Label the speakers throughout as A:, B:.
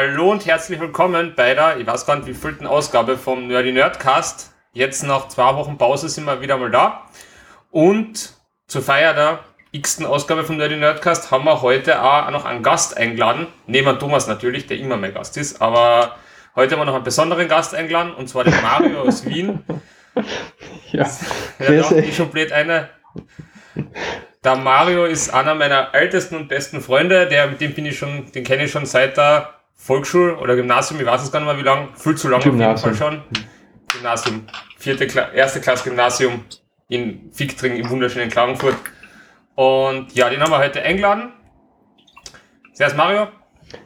A: Hallo und herzlich willkommen bei der, ich weiß gar nicht, wie vielten Ausgabe vom Nerdy Nerdcast. Jetzt nach zwei Wochen Pause sind wir wieder mal da. Und zur Feier der x-ten Ausgabe vom Nerdy Nerdcast haben wir heute auch noch einen Gast eingeladen. Neben Thomas natürlich, der immer mein Gast ist. Aber heute haben wir noch einen besonderen Gast eingeladen, und zwar den Mario aus Wien.
B: Ja,
A: ja doch, ich schon blöd eine. Der Mario ist einer meiner ältesten und besten Freunde, der, mit dem bin ich schon, den kenne ich schon seit der Volksschule oder Gymnasium, ich weiß es gar nicht mehr wie lange, viel zu lange
B: Gymnasium.
A: auf jeden Fall schon. Gymnasium, vierte Kla erste Klasse Gymnasium in Fichtring im wunderschönen Klagenfurt. Und ja, den haben wir heute eingeladen. Servus Mario.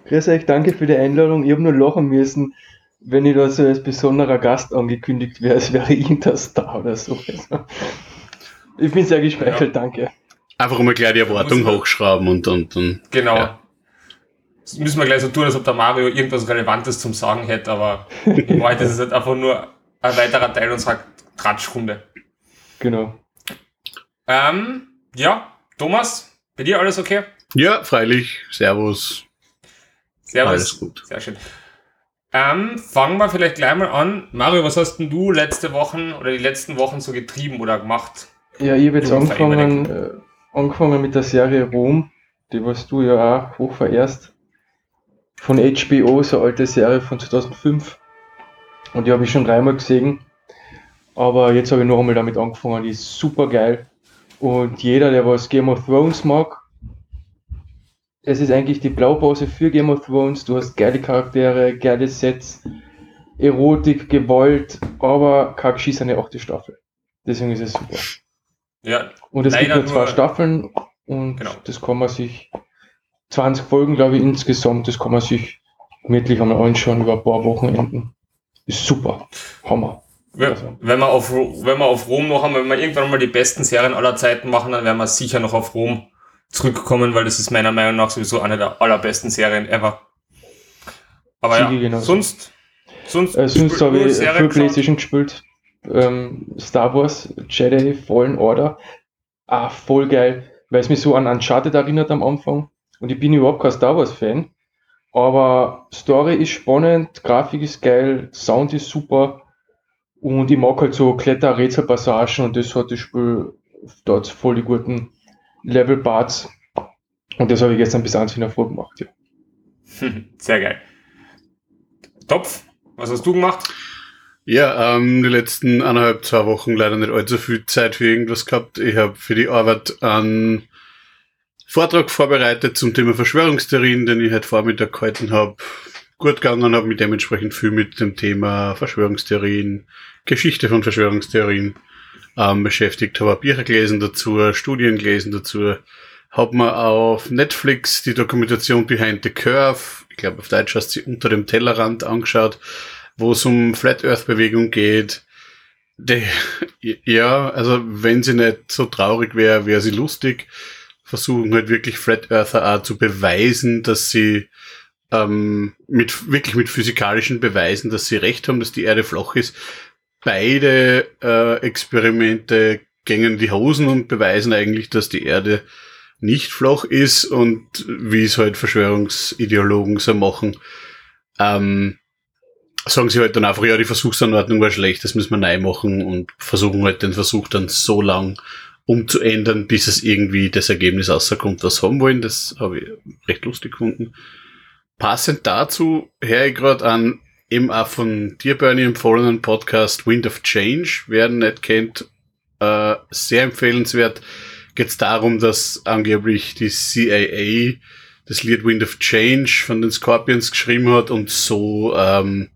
B: Grüß euch, danke für die Einladung. Ich habe nur lachen müssen, wenn ich da so als besonderer Gast angekündigt wäre, als wäre ich der Star oder so. Also, ich bin sehr gespeichert, danke.
C: Einfach mal gleich die Erwartung hochschrauben und dann, dann
A: Genau.
C: Ja.
A: Das müssen wir gleich so tun, als ob der Mario irgendwas Relevantes zum Sagen hätte, aber in Wahrheit ist es halt einfach nur ein weiterer Teil unserer Tratschrunde.
B: Genau.
A: Ähm, ja, Thomas, bei dir alles okay?
C: ja, freilich, Servus,
A: Servus.
C: alles gut.
A: Sehr schön. Ähm, fangen wir vielleicht gleich mal an. Mario, was hast denn du letzte Wochen oder die letzten Wochen so getrieben oder gemacht?
B: Ja, ich habe jetzt angefangen, äh, angefangen mit der Serie Rom, die was du ja auch hoch verehrst. Von HBO, so eine alte Serie von 2005. Und die habe ich schon dreimal gesehen. Aber jetzt habe ich noch einmal damit angefangen, die ist super geil. Und jeder, der was Game of Thrones mag, es ist eigentlich die Blaupause für Game of Thrones. Du hast geile Charaktere, geile Sets, Erotik, Gewalt, aber kein geschissene achte Staffel. Deswegen ist es super.
A: Ja,
B: Und es gibt nur zwei Staffeln und
A: Genau.
B: das kann man sich, 20 Folgen glaube ich insgesamt, das kann man sich gemütlich einmal anschauen über ein paar Wochenenden. Ist super. Hammer.
A: wenn,
B: Also.
A: wenn wir auf, wenn wir auf Rom noch haben, wenn wir irgendwann mal die besten Serien aller Zeiten machen, dann werden wir sicher noch auf Rom zurückkommen, weil das ist meiner Meinung nach sowieso eine der allerbesten Serien ever. Aber ja,
B: genauso.
A: sonst, sonst,
B: Äh, sonst habe ich viel. Playstation gespielt. Ähm, Star Wars, Jedi, Fallen Order. Ah, voll geil, weil es mich so an Uncharted erinnert am Anfang. Und ich bin überhaupt kein Star Wars Fan. Aber Story ist spannend, Grafik ist geil, Sound ist super. Und ich mag halt so Kletter-Rätsel-Passagen und das hat das Spiel dort voll die guten Level-Parts. Und das habe ich gestern bis eins in der Früh gemacht. Ja.
A: Sehr geil. Topf, was hast du gemacht?
C: Ja, ähm, die letzten eineinhalb, zwei Wochen leider nicht allzu viel Zeit für irgendwas gehabt. Ich habe für die Arbeit einen Vortrag vorbereitet zum Thema Verschwörungstheorien, den ich heute Vormittag gehalten habe. Gut gegangen, habe mich dementsprechend viel mit dem Thema Verschwörungstheorien, Geschichte von Verschwörungstheorien ähm, beschäftigt, habe Bücher gelesen dazu, Studien gelesen dazu, habe mir auf Netflix die Dokumentation Behind the Curve, ich glaube auf Deutsch heißt sie unter dem Tellerrand angeschaut, wo es um Flat Earth Bewegung geht. Die, ja, also wenn sie nicht so traurig wäre, wäre sie lustig. Versuchen halt wirklich Flat Earther auch zu beweisen, dass sie ähm, mit wirklich mit physikalischen Beweisen, dass sie recht haben, dass die Erde flach ist. Beide äh, Experimente gängen die Hosen und beweisen eigentlich, dass die Erde nicht flach ist und wie es halt Verschwörungsideologen so machen, ähm, sagen sie halt dann einfach, ja, die Versuchsanordnung war schlecht, das müssen wir neu machen und versuchen halt den Versuch dann so lang umzuändern, bis es irgendwie das Ergebnis rauskommt, was haben wollen. Das habe ich recht lustig gefunden. Passend dazu höre ich gerade an eben auch von dir, Bernie, empfohlenen Podcast Wind of Change. Wer ihn nicht kennt, äh, sehr empfehlenswert. Geht es darum, dass angeblich die CIA das Lied Wind of Change von den Scorpions geschrieben hat und so ähm,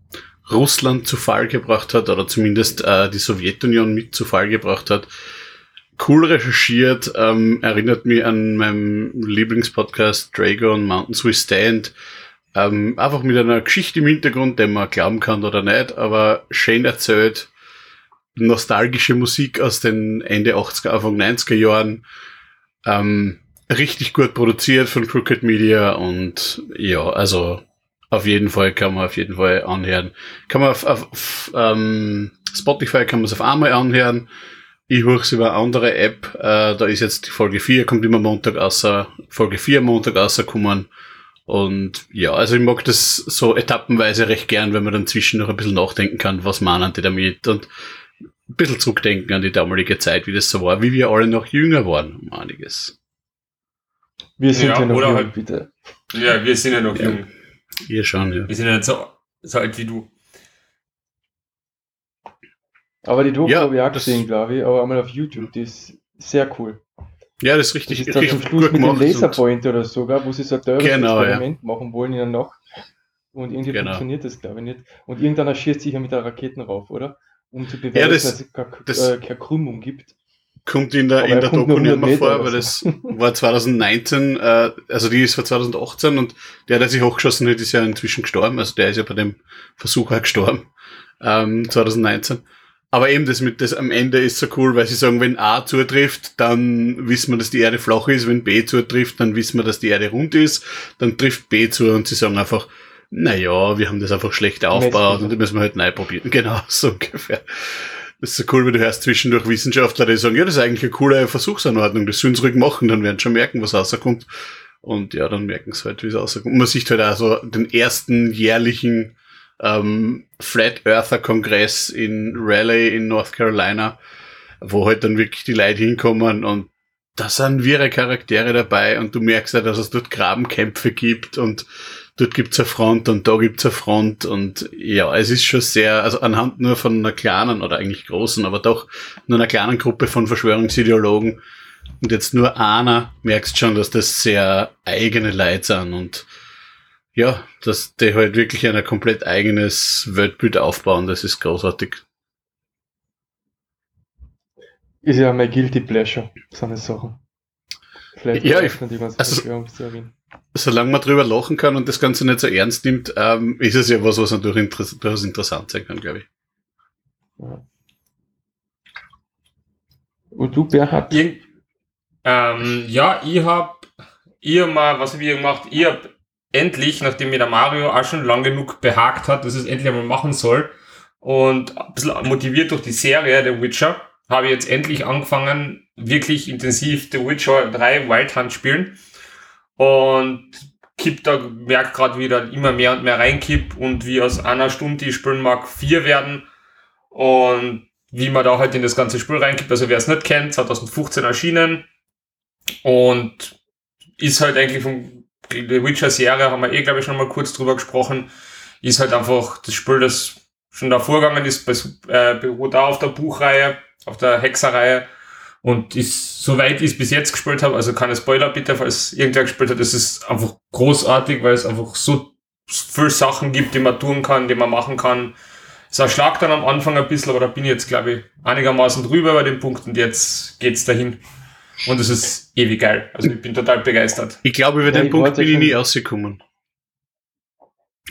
C: Russland zu Fall gebracht hat oder zumindest äh, die Sowjetunion mit zu Fall gebracht hat. Cool recherchiert, ähm, erinnert mich an meinem Lieblingspodcast Dragon Mountains We Stand. Ähm, einfach mit einer Geschichte im Hintergrund, der man glauben kann oder nicht, aber schön erzählt. Nostalgische Musik aus den Ende 80er, Anfang 90er Jahren. Ähm, richtig gut produziert von Crooked Media und ja, also auf jeden Fall kann man auf jeden Fall anhören. Kann man auf, auf, auf ähm, Spotify kann man es auf einmal anhören. Ich höre es über eine andere App. Äh, da ist jetzt die Folge 4, kommt immer Montag außer, Folge 4 Montag rausgekommen. Und ja, also ich mag das so etappenweise recht gern, wenn man dann zwischen noch ein bisschen nachdenken kann, was meinen die damit und ein bisschen zurückdenken an die damalige Zeit, wie das so war, wie wir alle noch jünger waren, um einiges.
B: Wir sind ja,
A: Ja,
B: noch jung,
A: halt-
B: bitte.
A: Ja, wir sind ja noch
C: Ja.
A: jung.
C: Ihr schon, ja.
A: Wir sind ja nicht so, so alt wie du.
B: Aber die Doku
C: Ja,
B: habe ich auch
C: das-
B: gesehen, glaube ich, aber einmal auf YouTube, die ist sehr cool.
C: Ja, das ist
B: Das
C: richtig,
B: ist dann zum
C: richtig
B: Schluss mit dem Laserpoint oder so, gell, wo sie so ein teures
C: Genau, ja.
B: Experiment machen wollen in der Nacht. Und irgendwie
C: Genau.
B: funktioniert das, glaube ich, nicht. Und irgendeiner schießt sich ja mit der Raketen rauf, oder? Um zu beweisen,
C: Ja, das-
B: dass es keine,
C: das-
B: äh, keine Krümmung gibt.
C: kommt in der,
B: Aber
C: in
B: er
C: der Doku nicht
B: 100
C: mehr vor, weil das war 2019, äh, also die ist von 2018 und der, der sich hochgeschossen hat, ist ja inzwischen gestorben, also der ist ja bei dem Versuch auch gestorben, ähm, 2019. Aber eben das mit das am Ende ist so cool, weil sie sagen, wenn A zutrifft, dann wissen wir, dass die Erde flach ist, wenn B zutrifft, dann wissen wir, dass die Erde rund ist, dann trifft B zu und sie sagen einfach, naja, wir haben das einfach schlecht aufgebaut und das müssen wir halt neu probieren. Genau, so ungefähr. Das ist so cool, wie du hörst zwischendurch Wissenschaftler, die sagen, ja, das ist eigentlich eine coole Versuchsanordnung, das sollen sie ruhig machen, dann werden sie schon merken, was rauskommt. Und ja, dann merken sie halt, wie es rauskommt. Und man sieht halt also den ersten jährlichen ähm, Flat Earther Kongress in Raleigh in North Carolina, wo halt dann wirklich die Leute hinkommen und da sind wirre Charaktere dabei und du merkst ja, dass es dort Grabenkämpfe gibt und dort gibt's eine Front und da gibt's eine Front und ja, es ist schon sehr, also anhand nur von einer kleinen oder eigentlich großen, aber doch nur einer kleinen Gruppe von Verschwörungsideologen und jetzt nur einer merkst schon, dass das sehr eigene Leute sind und ja, dass die halt wirklich ein komplett eigenes Weltbild aufbauen, das ist großartig.
B: Ist ja mein Guilty Pleasure, so eine Sache. Vielleicht
C: Ja, ich-
B: die ganzen
C: also-
B: Verschwörungstheorien.
C: Solange man drüber lachen kann und das Ganze nicht so ernst nimmt, ähm, ist es ja was, was natürlich inter durchaus interessant sein kann, glaube ich.
B: Ja. Und du, Bernhard?
A: Irgend, ähm, ja, ich hab, ich hab mal, was hab ich gemacht? Ich hab endlich, nachdem mir der Mario auch schon lang genug behagt hat, dass es endlich einmal machen soll und ein bisschen motiviert durch die Serie The Witcher, habe ich jetzt endlich angefangen, wirklich intensiv The Witcher 3 Wild Hunt spielen und kipp da, merk gerade wieder immer mehr und mehr reinkipp und wie aus einer Stunde, die ich spielen mag, vier werden und wie man da halt in das ganze Spiel reinkippt. Also wer es nicht kennt, 2015 erschienen und ist halt eigentlich von der Witcher-Serie, haben wir eh, glaube ich, schon mal kurz drüber gesprochen, ist halt einfach das Spiel, das schon davor gegangen ist, bes- äh, beruht auch auf der Buchreihe, auf der Hexerreihe. Und ist, soweit ich es bis jetzt gespielt habe, also keine Spoiler bitte, falls irgendwer gespielt hat, das ist einfach großartig, weil es einfach so viele Sachen gibt, die man tun kann, die man machen kann, es erschlagt dann am Anfang ein bisschen, aber da bin ich jetzt, glaube ich, einigermaßen drüber bei dem Punkt und jetzt geht's dahin. Und es ist ewig geil. Also ich bin total begeistert.
C: Ich glaube, über
B: Ja,
C: den
B: ich
C: Punkt bin ich nie rausgekommen.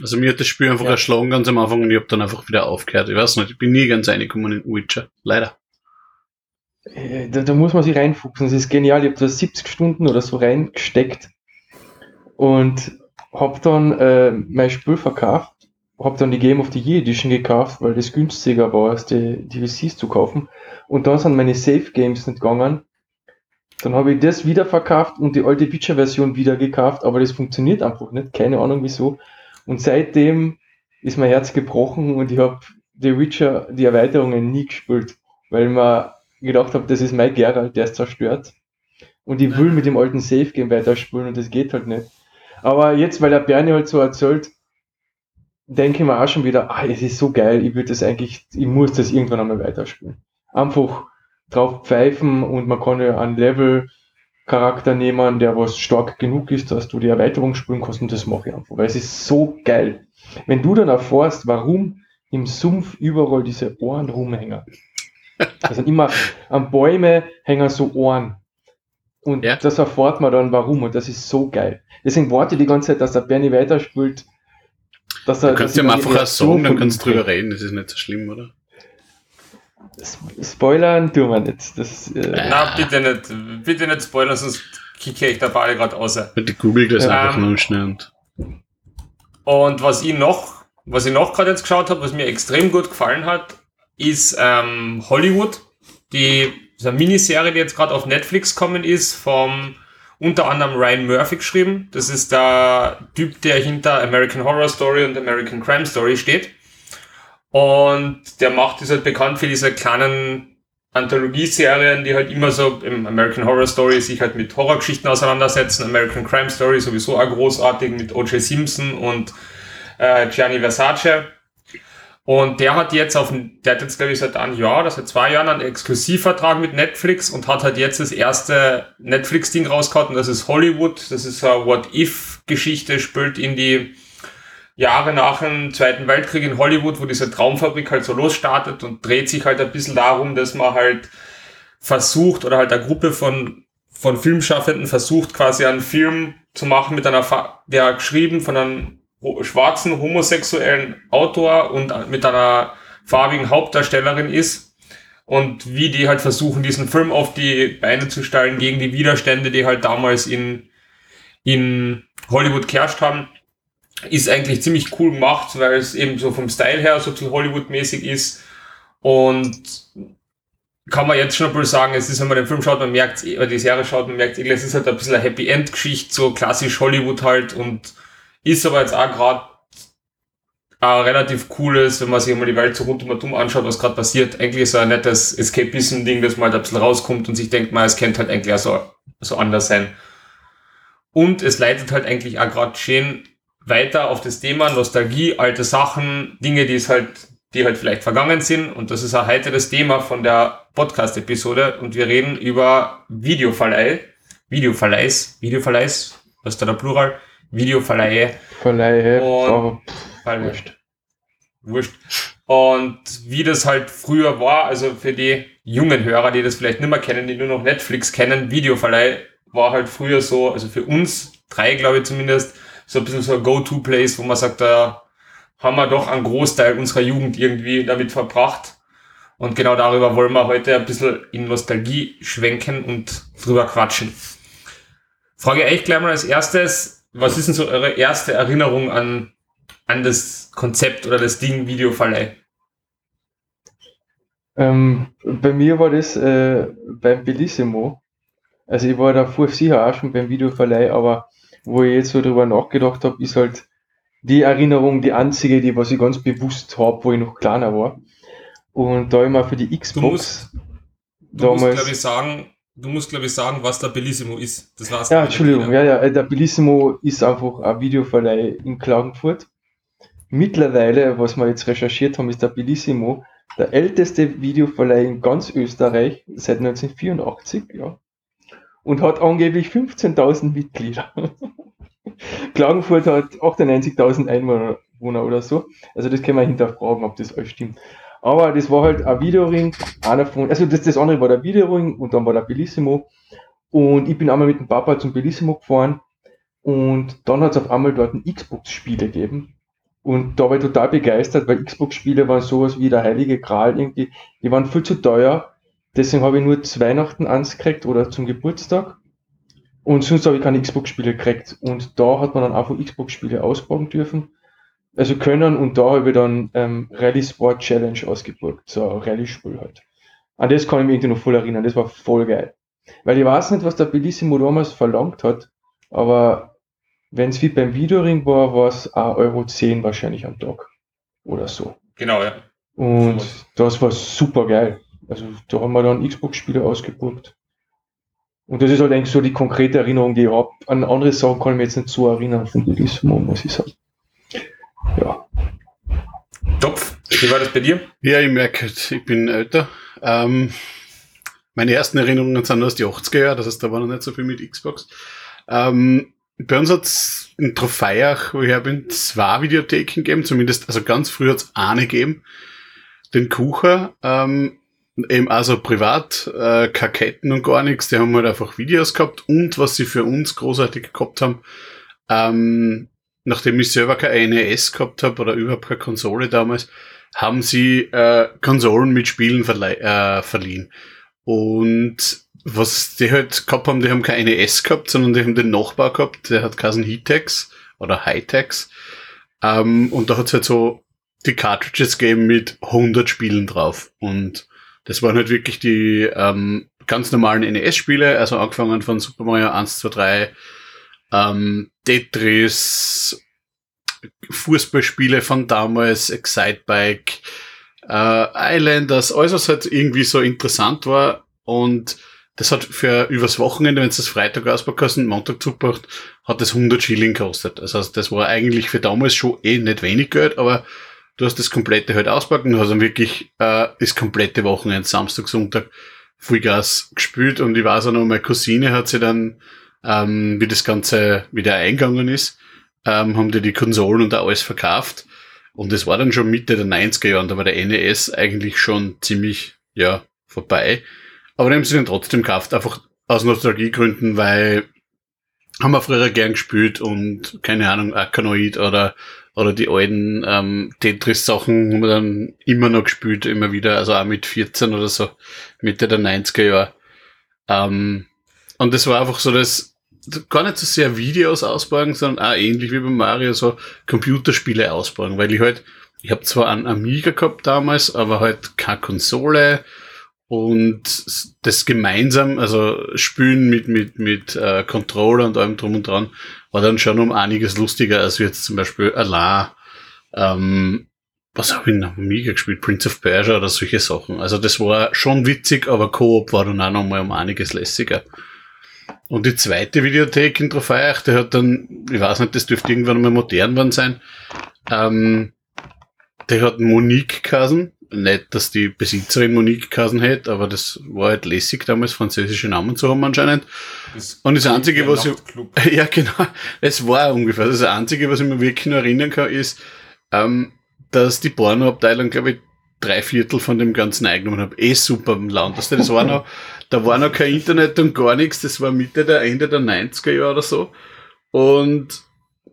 C: Also mir hat das Spiel einfach
B: Ja.
C: erschlagen ganz am Anfang und ich habe dann einfach wieder aufgehört. Ich weiß nicht, ich bin nie ganz reingekommen in Witcher. Leider.
B: Äh, Da, da muss man sich reinfuchsen. Das ist genial. Ich habe da 70 Stunden oder so reingesteckt und habe dann äh, mein Spiel verkauft. Habe dann die Game of the Year Edition gekauft, weil das günstiger war, als die DVCs zu kaufen. Und dann sind meine Safe Games nicht gegangen. Dann habe ich das wieder verkauft und die alte Witcher-Version wieder gekauft, aber das funktioniert einfach nicht. Keine Ahnung wieso. Und seitdem ist mein Herz gebrochen und ich habe The Witcher, die Erweiterungen nie gespielt, weil man gedacht habe, das ist mein Geralt, der ist zerstört. Und ich will mit dem alten Safe Game weiterspielen und das geht halt nicht. Aber jetzt, weil der Bernie halt so erzählt, denke ich mir auch schon wieder, ah, es ist so geil, ich würde das eigentlich, ich muss das irgendwann einmal weiterspielen. Einfach drauf pfeifen und man kann ja einen Level Charakter nehmen, der was stark genug ist, dass du die Erweiterung spielen kannst und das mache ich einfach, weil es ist so geil. Wenn du dann erfährst, warum im Sumpf überall diese Ohren rumhängen. Also immer an Bäume hängen so Ohren. Und
C: Ja.
B: das erfährt man dann warum und das ist so geil. Deswegen warte ich die ganze Zeit, dass der Bernie weiterspielt. Dass er,
C: Du kannst ja mal einfach sagen, dann kannst du drüber reden, das ist nicht so schlimm, oder?
B: Sp- Spoilern tun wir nicht. Das, äh,
A: Na, bitte nicht, bitte nicht spoilern, sonst kicke ich da beide gerade raus.
C: Bitte google das
A: Ähm,
C: einfach nur schnell und
A: Und was ich noch, was ich noch gerade jetzt geschaut habe, was mir extrem gut gefallen hat, ist ähm, Hollywood. Die so eine Miniserie, die jetzt gerade auf Netflix kommen ist, vom unter anderem Ryan Murphy geschrieben. Das ist der Typ, der hinter American Horror Story und American Crime Story steht. Und der macht ist halt bekannt für diese kleinen Anthologieserien, die halt immer so im American Horror Story sich halt mit Horrorgeschichten auseinandersetzen. American Crime Story sowieso auch großartig mit O.J. Simpson und äh, Gianni Versace. Und der hat jetzt auf, der hat jetzt glaube ich seit einem Jahr oder seit zwei Jahren einen Exklusivvertrag mit Netflix und hat halt jetzt das erste Netflix-Ding rausgehauen, das ist Hollywood, das ist eine What-If-Geschichte, spielt in die Jahre nach dem Zweiten Weltkrieg in Hollywood, wo diese Traumfabrik halt so losstartet und dreht sich halt ein bisschen darum, dass man halt versucht oder halt eine Gruppe von, von Filmschaffenden versucht, quasi einen Film zu machen mit einer, der geschrieben von einem schwarzen homosexuellen Autor und mit einer farbigen Hauptdarstellerin ist und wie die halt versuchen, diesen Film auf die Beine zu stellen gegen die Widerstände, die halt damals in, in Hollywood geherrscht haben, ist eigentlich ziemlich cool gemacht, weil es eben so vom Style her so zu Hollywood-mäßig ist und kann man jetzt schon mal sagen, es ist, wenn man den Film schaut, man merkt, oder die Serie schaut, man merkt, es ist halt ein bisschen eine Happy End Geschichte, so klassisch Hollywood halt und ist aber jetzt auch gerade ein relativ cooles, wenn man sich mal die Welt so rund um um anschaut, was gerade passiert. Eigentlich ist es ein nettes Escapism-Ding, dass man halt ein bisschen rauskommt und sich denkt, man, es könnte halt eigentlich auch so, so anders sein. Und es leitet halt eigentlich auch gerade schön weiter auf das Thema Nostalgie, alte Sachen, Dinge, die es halt, die halt vielleicht vergangen sind. Und das ist ein heiteres Thema von der Podcast-Episode. Und wir reden über Videoverleih, Videoverleihs, Videoverleihs, was ist da der Plural? Videoverleihe.
B: Verleihe,
A: und wurscht. Wurscht. Und wie das halt früher war, also für die jungen Hörer, die das vielleicht nicht mehr kennen, die nur noch Netflix kennen, Videoverleih war halt früher so, also für uns drei, glaube ich zumindest, so ein bisschen so ein Go-To-Place, wo man sagt, da haben wir doch einen Großteil unserer Jugend irgendwie damit verbracht. Und genau darüber wollen wir heute ein bisschen in Nostalgie schwenken und drüber quatschen. Frage euch gleich mal als erstes, was ist denn so eure erste Erinnerung an, an das Konzept oder das Ding Videoverleih?
B: Ähm, bei mir war das äh, beim Bellissimo. Also ich war davor sicher auch schon beim Videoverleih, aber wo ich jetzt so drüber nachgedacht habe, ist halt die Erinnerung die einzige, die was ich ganz bewusst habe, wo ich noch kleiner war. Und da immer für die Xbox. Du
A: musst, du damals, musst glaube ich, sagen, Du musst, glaube ich, sagen, was der Bellissimo ist.
B: Das war's. Ja, Entschuldigung. Ja, ja, der Bellissimo ist einfach ein Videoverleih in Klagenfurt. Mittlerweile, was wir jetzt recherchiert haben, ist der Bellissimo der älteste Videoverleih in ganz Österreich seit 1984, ja. Und hat angeblich 15.000 Mitglieder. Klagenfurt hat 98.000 Einwohner oder so. Also das können wir hinterfragen, ob das alles stimmt. Aber das war halt ein Videoring, einer von, also das, das andere war der Videoring und dann war der Bellissimo. Und ich bin einmal mit dem Papa zum Bellissimo gefahren und dann hat es auf einmal dort ein Xbox-Spiele gegeben. Und da war ich total begeistert, weil Xbox-Spiele waren sowas wie der heilige Gral irgendwie. Die waren viel zu teuer. Deswegen habe ich nur zu Weihnachten eins gekriegt oder zum Geburtstag. Und sonst habe ich keine Xbox-Spiele gekriegt. Und da hat man dann einfach Xbox-Spiele ausbauen dürfen also können und da habe ich dann ähm, Rally Sport Challenge ausgebucht, so ein Rallye-Spiel halt. An das kann ich mich irgendwie noch voll erinnern, das war voll geil. Weil ich weiß nicht, was der Bellissimo damals verlangt hat, aber wenn es wie beim Videoring war, war es 1,10 Euro wahrscheinlich am Tag. Oder so.
A: Genau, ja.
B: Und das war super geil. Also da haben wir dann Xbox-Spiele ausgebucht. Und das ist halt eigentlich so die konkrete Erinnerung, die ich habe. An andere Sachen kann ich mich jetzt nicht so erinnern von Bellissimo, muss ich sagen. Ja.
A: Topf, wie war das bei dir?
C: Ja, ich merke, ich bin älter. Ähm, meine ersten Erinnerungen sind aus den 80er Jahren, das heißt, da war noch nicht so viel mit Xbox. Ähm, bei uns hat es in Trofeiach, wo ich her bin, zwei Videotheken gegeben, zumindest, also ganz früh hat es eine gegeben. Den Kucher, ähm, eben also privat, äh, Kaketten und gar nichts, die haben halt einfach Videos gehabt und was sie für uns großartig gehabt haben, ähm, nachdem ich selber kein NES gehabt habe oder überhaupt keine Konsole damals, haben sie äh, Konsolen mit Spielen äh, verliehen. Und was die halt gehabt haben, die haben kein NES gehabt, sondern die haben den Nachbar gehabt, der hat Kassen Heatex oder Hightex. Ähm, und da hat es halt so die Cartridges gegeben mit 100 Spielen drauf. Und das waren halt wirklich die ähm, ganz normalen NES-Spiele, also angefangen von Super Mario 1, 2, 3, ähm, Tetris, Fußballspiele von damals, Excitebike, äh, Islanders, alles was halt irgendwie so interessant war und das hat für übers Wochenende, wenn es das Freitag auspacken kannst und Montag zugebracht, hat das 100 Schilling gekostet. Also das war eigentlich für damals schon eh nicht wenig Geld, aber du hast das komplette halt auspacken und hast dann wirklich äh, das komplette Wochenende, Samstag, Sonntag, Vollgas gespielt und ich weiß auch noch, meine Cousine hat sie dann, ähm, wie das Ganze wieder eingegangen ist, ähm, haben die die Konsolen und alles verkauft und das war dann schon Mitte der 90er Jahre, da war der NES eigentlich schon ziemlich, ja, vorbei. Aber dann haben sie den trotzdem gekauft, einfach aus Nostalgiegründen, weil haben wir früher gern gespielt und keine Ahnung, Arkanoid oder, oder die alten ähm, Tetris-Sachen haben wir dann immer noch gespielt, immer wieder, also auch mit 14 oder so, Mitte der 90er Jahre. Ähm, und das war einfach so das, gar nicht so sehr Videos ausbauen, sondern auch ähnlich wie bei Mario so Computerspiele ausbauen, weil ich halt, ich habe zwar einen Amiga gehabt damals, aber halt keine Konsole. Und das gemeinsam, also Spielen mit, mit, mit äh, Controller und allem drum und dran, war dann schon um einiges lustiger als jetzt zum Beispiel Allah, ähm, was habe ich noch Amiga gespielt? Prince of Persia oder solche Sachen. Also das war schon witzig, aber Koop war dann auch noch mal um einiges lässiger. Und die zweite Videothek in Trofeiach, der hat dann, ich weiß nicht, das dürfte irgendwann mal modern worden sein, ähm, der hat Monique Kasen, nicht, dass die Besitzerin Monique Kasen hätte, aber das war halt lässig damals, französische Namen zu haben anscheinend. Das und das Einzige, was ich, ja genau, es war ungefähr, das Einzige, was ich mir wirklich noch erinnern kann, ist, ähm, dass die Pornoabteilung, glaube ich, drei Viertel von dem Ganzen eingenommen habe. Eh super im Land. Das war noch, da war noch kein Internet und gar nichts. Das war Mitte der Ende der 90er Jahre oder so. Und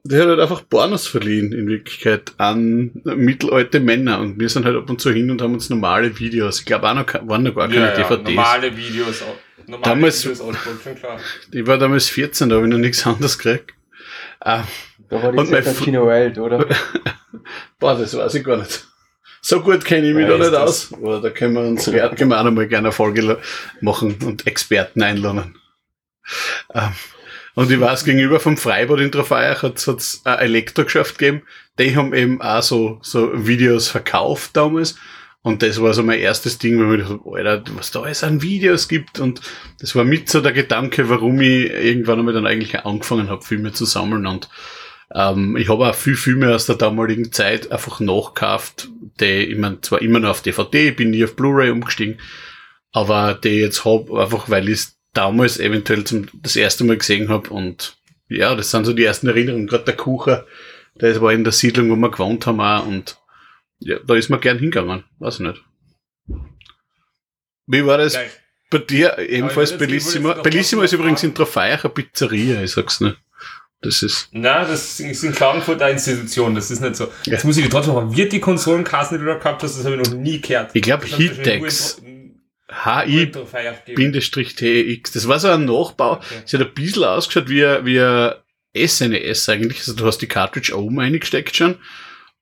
C: der hat halt einfach Pornos verliehen, in Wirklichkeit, an mittelalte Männer. Und wir sind halt ab und zu hin und haben uns normale Videos, ich glaube auch noch, waren noch gar keine ja, DVDs.
A: normale Videos,
C: normale damals, Videos schon klar. Ich war damals 14, da habe ich noch nichts anderes gekriegt.
B: Ah, da war die Zeit Kino Wild, oder?
C: Boah, das weiß ich gar nicht. So gut kenne ich mich da nicht aus. Oder da können wir uns gemeinsam einmal gerne eine Folge machen und Experten einladen. Ähm, und ich weiß, gegenüber vom Freibad in Trafeiach hat es ein Elektrogeschäft gegeben. Die haben eben auch so, so Videos verkauft damals. Und das war so mein erstes Ding, wo ich gedacht habe, Alter, was da alles an Videos gibt. Und das war mit so der Gedanke, warum ich irgendwann einmal dann eigentlich angefangen habe, Filme zu sammeln. Und ähm, ich habe auch viel Filme aus der damaligen Zeit einfach nachgekauft, die ich mein, zwar immer noch auf DVD, bin nie auf Blu-ray umgestiegen, aber die jetzt habe, einfach weil ich damals eventuell zum das erste Mal gesehen habe und ja, das sind so die ersten Erinnerungen. Gerade der Kucher, der war in der Siedlung, wo wir gewohnt haben auch und ja, da ist man gern hingegangen. Weiß ich nicht. Wie war das Geil. bei dir? Ebenfalls Bellissima. Bellissima ist übrigens in Trofeiach eine Pizzeria, ich sag's nicht. Das ist.
A: Na, das ist in Klagenfurt eine Institution, das ist nicht so. Ja. Jetzt muss ich trotzdem machen, wird die Konsolenkasse, die du da gehabt hast, das habe ich noch nie gehört.
C: Ich glaube Hitex. HI-TX. Das war so ein Nachbau. Okay. Sie hat ein bisschen ausgeschaut wie, wie SNES eigentlich. Also du hast die Cartridge oben eingesteckt schon.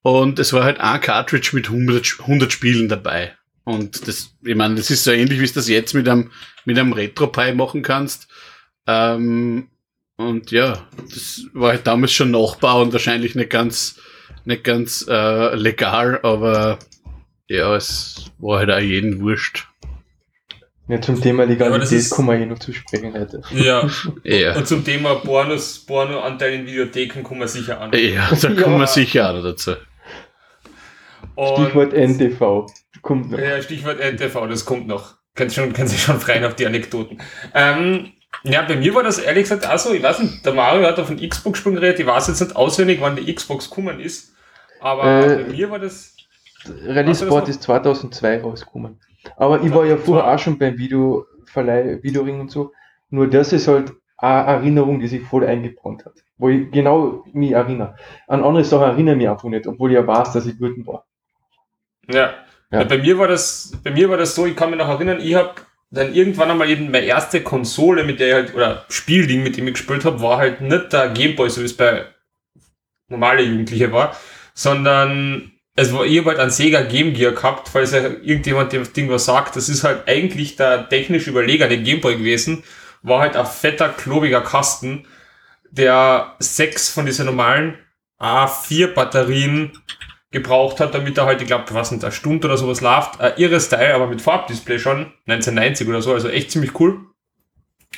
C: Und es war halt ein Cartridge mit 100, 100 Spielen dabei. Und das, ich meine, das ist so ähnlich, wie es das jetzt mit einem, mit einem Retro-Pi machen kannst. Ähm, und ja, das war halt damals schon Nachbau und wahrscheinlich nicht ganz, nicht ganz äh, legal, aber ja, es war halt auch jeden wurscht.
B: Ja, zum Thema Legalität ja, kommen wir eh noch zu sprechen heute.
A: Ja. ja. Und zum Thema Pornos, Porno-Anteil in Videotheken kommen wir sicher an.
C: Ja, da kommen wir sicher auch dazu.
B: Und Stichwort NTV. Kommt noch.
A: Ja, Stichwort NTV, das kommt noch. Kannst schon, kannst du schon freien auf die Anekdoten. Ähm, ja, bei mir war das ehrlich gesagt auch so, ich weiß nicht, der Mario hat auf den Xbox schon geredet, ich weiß jetzt nicht auswendig, wann die Xbox gekommen ist, aber äh, bei mir war das...
B: Release Sport ist 2002 rausgekommen. Aber ich war ja vorher auch schon beim Videoverleih, Videoring und so, nur das ist halt eine Erinnerung, die sich voll eingebrannt hat. Wo ich genau mich erinnere. An andere Sachen erinnere ich mich einfach nicht, obwohl ich ja weiß, dass ich wütend war.
A: Ja. ja. Bei mir war das, bei mir war das so, ich kann mich noch erinnern, ich habe dann irgendwann einmal eben meine erste Konsole, mit der ich halt, oder Spielding, mit dem ich gespielt habe, war halt nicht der Gameboy, so wie es bei normale Jugendliche war, sondern also ich habe halt einen Sega Game Gear gehabt, falls ja irgendjemand dem Ding was sagt, das ist halt eigentlich der technisch überlegene Gameboy gewesen, war halt ein fetter, klobiger Kasten, der sechs von diesen normalen A4 Batterien gebraucht hat, damit er halt, ich glaube, was nicht, eine Stunde oder sowas läuft. Ein irres Teil, aber mit Farbdisplay schon, 1990 oder so, also echt ziemlich cool.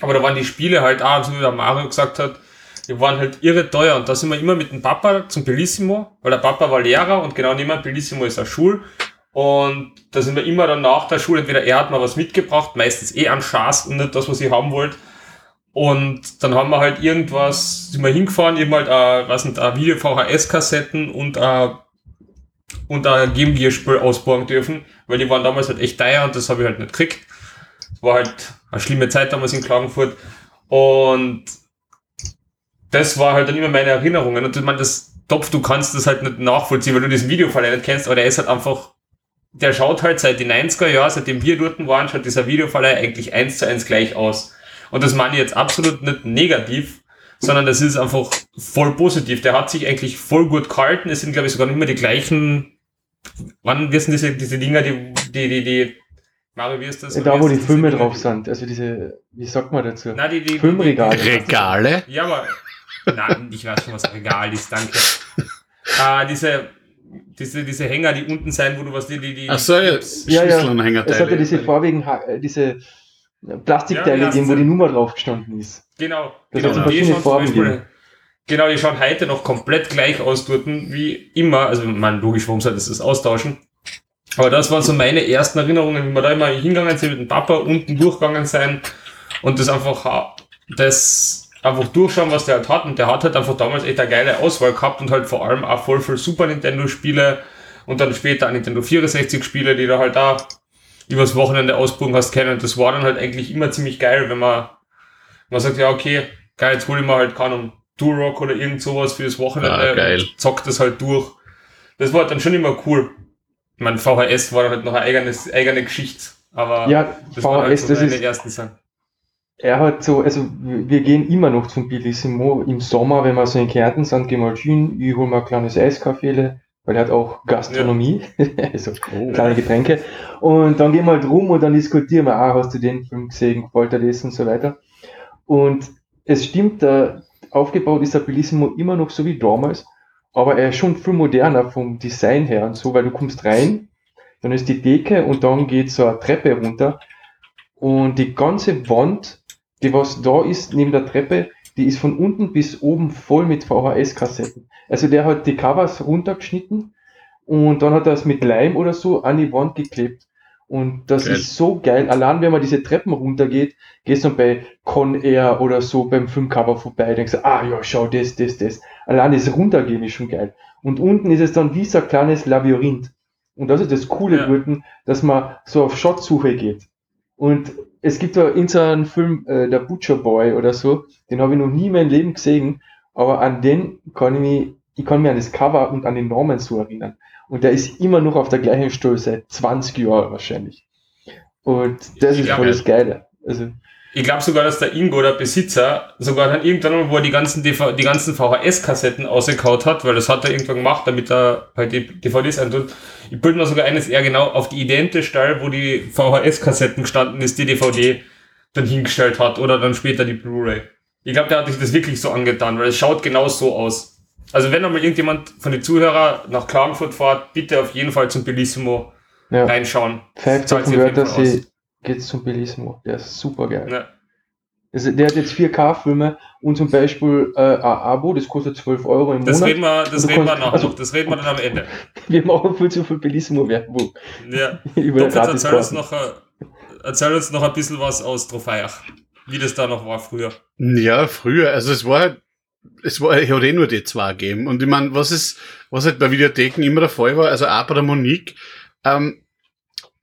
A: Aber da waren die Spiele halt auch, so wie der Mario gesagt hat, die waren halt irre teuer und da sind wir immer mit dem Papa zum Bellissimo, weil der Papa war Lehrer und genau niemand, Bellissimo ist eine Schule. Und da sind wir immer dann nach der Schule, entweder er hat mal was mitgebracht, meistens eh an Schaß und nicht das, was ich haben wollte. Und dann haben wir halt irgendwas, sind wir hingefahren, eben halt, äh, was nicht, äh, Video-VHS-Kassetten und äh, und ein Game Gear Spiel ausbauen dürfen, weil die waren damals halt echt teuer und das habe ich halt nicht gekriegt. War halt eine schlimme Zeit damals in Klagenfurt. Und das war halt dann immer meine Erinnerungen. Und ich meine, das Topf, du kannst das halt nicht nachvollziehen, weil du diesen Videofall nicht kennst, aber der ist halt einfach, der schaut halt seit den 90er Jahren, seitdem wir dort waren, schaut dieser Videofall eigentlich eins zu eins gleich aus. Und das meine ich jetzt absolut nicht negativ, sondern das ist einfach voll positiv. Der hat sich eigentlich voll gut gehalten. Es sind, glaube ich, sogar immer die gleichen, wann wissen diese, diese Dinger, die, die, die, die,
B: Mario, wie ist das? Da, wo die Filme drauf sind, also diese, wie sagt man dazu?
A: Na, die, die,
C: Filmregale. Regale?
A: Ja, aber, nein, ich weiß schon, was Regal ist, danke. Ah, diese, diese, diese Hänger, die unten sein, wo du was die, die, die.
C: Ach so, ja,
B: ja, ja. Es hat ja diese vorwiegend, diese Plastikteile ja, geben, wo die Nummer drauf gestanden ist.
A: Genau.
B: Das
A: genau.
B: Hat verschiedene Farben
A: Beispiel, genau, die schauen heute noch komplett gleich aus dort, wie immer. Also, man, logisch, warum soll das das austauschen? Aber das waren so meine ersten Erinnerungen, wie wir da immer hingegangen sind mit dem Papa, unten durchgegangen sein und das einfach, das einfach durchschauen, was der halt hat. Und der hat halt einfach damals echt eine geile Auswahl gehabt und halt vor allem auch voll für Super Nintendo Spiele und dann später auch Nintendo 64 Spiele, die da halt da übers Wochenende ausprobieren hast können. Das war dann halt eigentlich immer ziemlich geil, wenn man, man sagt, ja, okay, geil, jetzt hole ich mir halt, keine Ahnung, Turok oder irgend sowas für das Wochenende
C: ah, geil.
A: und zockt das halt durch. Das war dann schon immer cool. Ich meine, VHS war halt noch eine eigene, eigene Geschichte, aber
B: ja,
A: das
B: VHS,
A: war halt so
B: das
A: meine
B: ist,
A: ersten Sachen.
B: Er hat so, also wir gehen immer noch zum Bellissimo im Sommer, wenn wir so in Kärnten sind, gehen wir halt hin, ich hole mir ein kleines Eiskaffeele, weil er hat auch Gastronomie, ja. also oh. kleine Getränke. Und dann gehen wir halt rum und dann diskutieren wir, ah, hast du den Film gesehen, gefällt das und so weiter. Und es stimmt, der, aufgebaut ist der Bellissimo immer noch so wie damals, aber er ist schon viel moderner vom Design her und so, weil du kommst rein, dann ist die Decke und dann geht so eine Treppe runter und die ganze Wand, die was da ist, neben der Treppe, die ist von unten bis oben voll mit VHS-Kassetten. Also der hat die Covers runtergeschnitten und dann hat er es mit Leim oder so an die Wand geklebt. Und das geil. ist so geil. Allein wenn man diese Treppen runtergeht, gehst du bei Con Air oder so beim Filmcover vorbei, denkst du, ah ja, schau, das, das, das. Allein das Runtergehen ist schon geil. Und unten ist es dann wie so ein kleines Labyrinth. Und das ist das Coole ja. dort, dass man so auf Shotsuche geht. Und es gibt da in so einem Film, äh, der Butcher Boy oder so, den habe ich noch nie in meinem Leben gesehen, aber an den kann ich mich, ich kann mich an das Cover und an den Namen so erinnern. Und der ist immer noch auf der gleichen Stelle seit 20 Jahren wahrscheinlich. Und das ist voll das Geile. Also,
A: ich glaube sogar, dass der Ingo, der Besitzer, sogar dann irgendwann, wo er die ganzen, DV die ganzen VHS-Kassetten ausgekaut hat, weil das hat er irgendwann gemacht, damit er halt die DVDs eintut. Ich bilde mir sogar eines eher genau auf die identische Stelle, wo die VHS-Kassetten gestanden ist, die DVD dann hingestellt hat oder dann später die Blu-ray. Ich glaube, der hat sich das wirklich so angetan, weil es schaut genau so aus. Also wenn einmal irgendjemand von den Zuhörern nach Klagenfurt fährt, bitte auf jeden Fall zum Bellissimo ja. reinschauen.
B: Fact auf Wörter, sie geht zum Bellissimo. Der ist super geil. Ja. Also der hat jetzt 4K-Filme und zum Beispiel äh, ein Abo, das kostet 12 Euro im
A: das
B: Monat.
A: Reden wir, das reden wir nachher also, noch, das reden wir dann am Ende.
B: Wir machen viel zu viel Bellissimo-Werbung.
A: Ja. Über Doch, erzähl, uns noch, erzähl uns noch ein bisschen was aus Trofeiach, wie das da noch war früher.
C: Ja, früher, also es war halt es war, ich hatte eh nur die zwei gegeben. Und ich meine, was ist, was halt bei Videotheken immer der Fall war, also auch bei der Monique, ähm,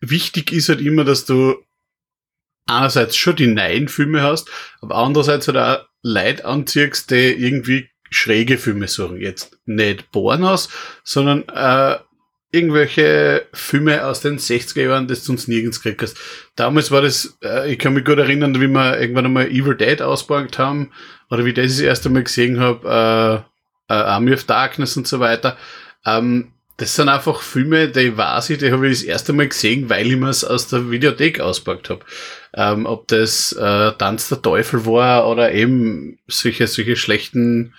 C: wichtig ist halt immer, dass du einerseits schon die neuen Filme hast, aber andererseits halt auch Leute anziehst, die irgendwie schräge Filme suchen. Jetzt nicht Bornhaus, sondern äh, irgendwelche Filme aus den 60er Jahren, das du uns nirgends gekriegt hast. Damals war das, äh, ich kann mich gut erinnern, wie wir irgendwann einmal Evil Dead ausgebracht haben, oder wie ich das das erste Mal gesehen habe, äh, äh, Army of Darkness und so weiter. Ähm, das sind einfach Filme, die weiß ich, die habe ich das erste Mal gesehen, weil ich mir es aus der Videothek auspackt habe. Ähm, ob das äh, Tanz der Teufel war oder eben solche, solche schlechten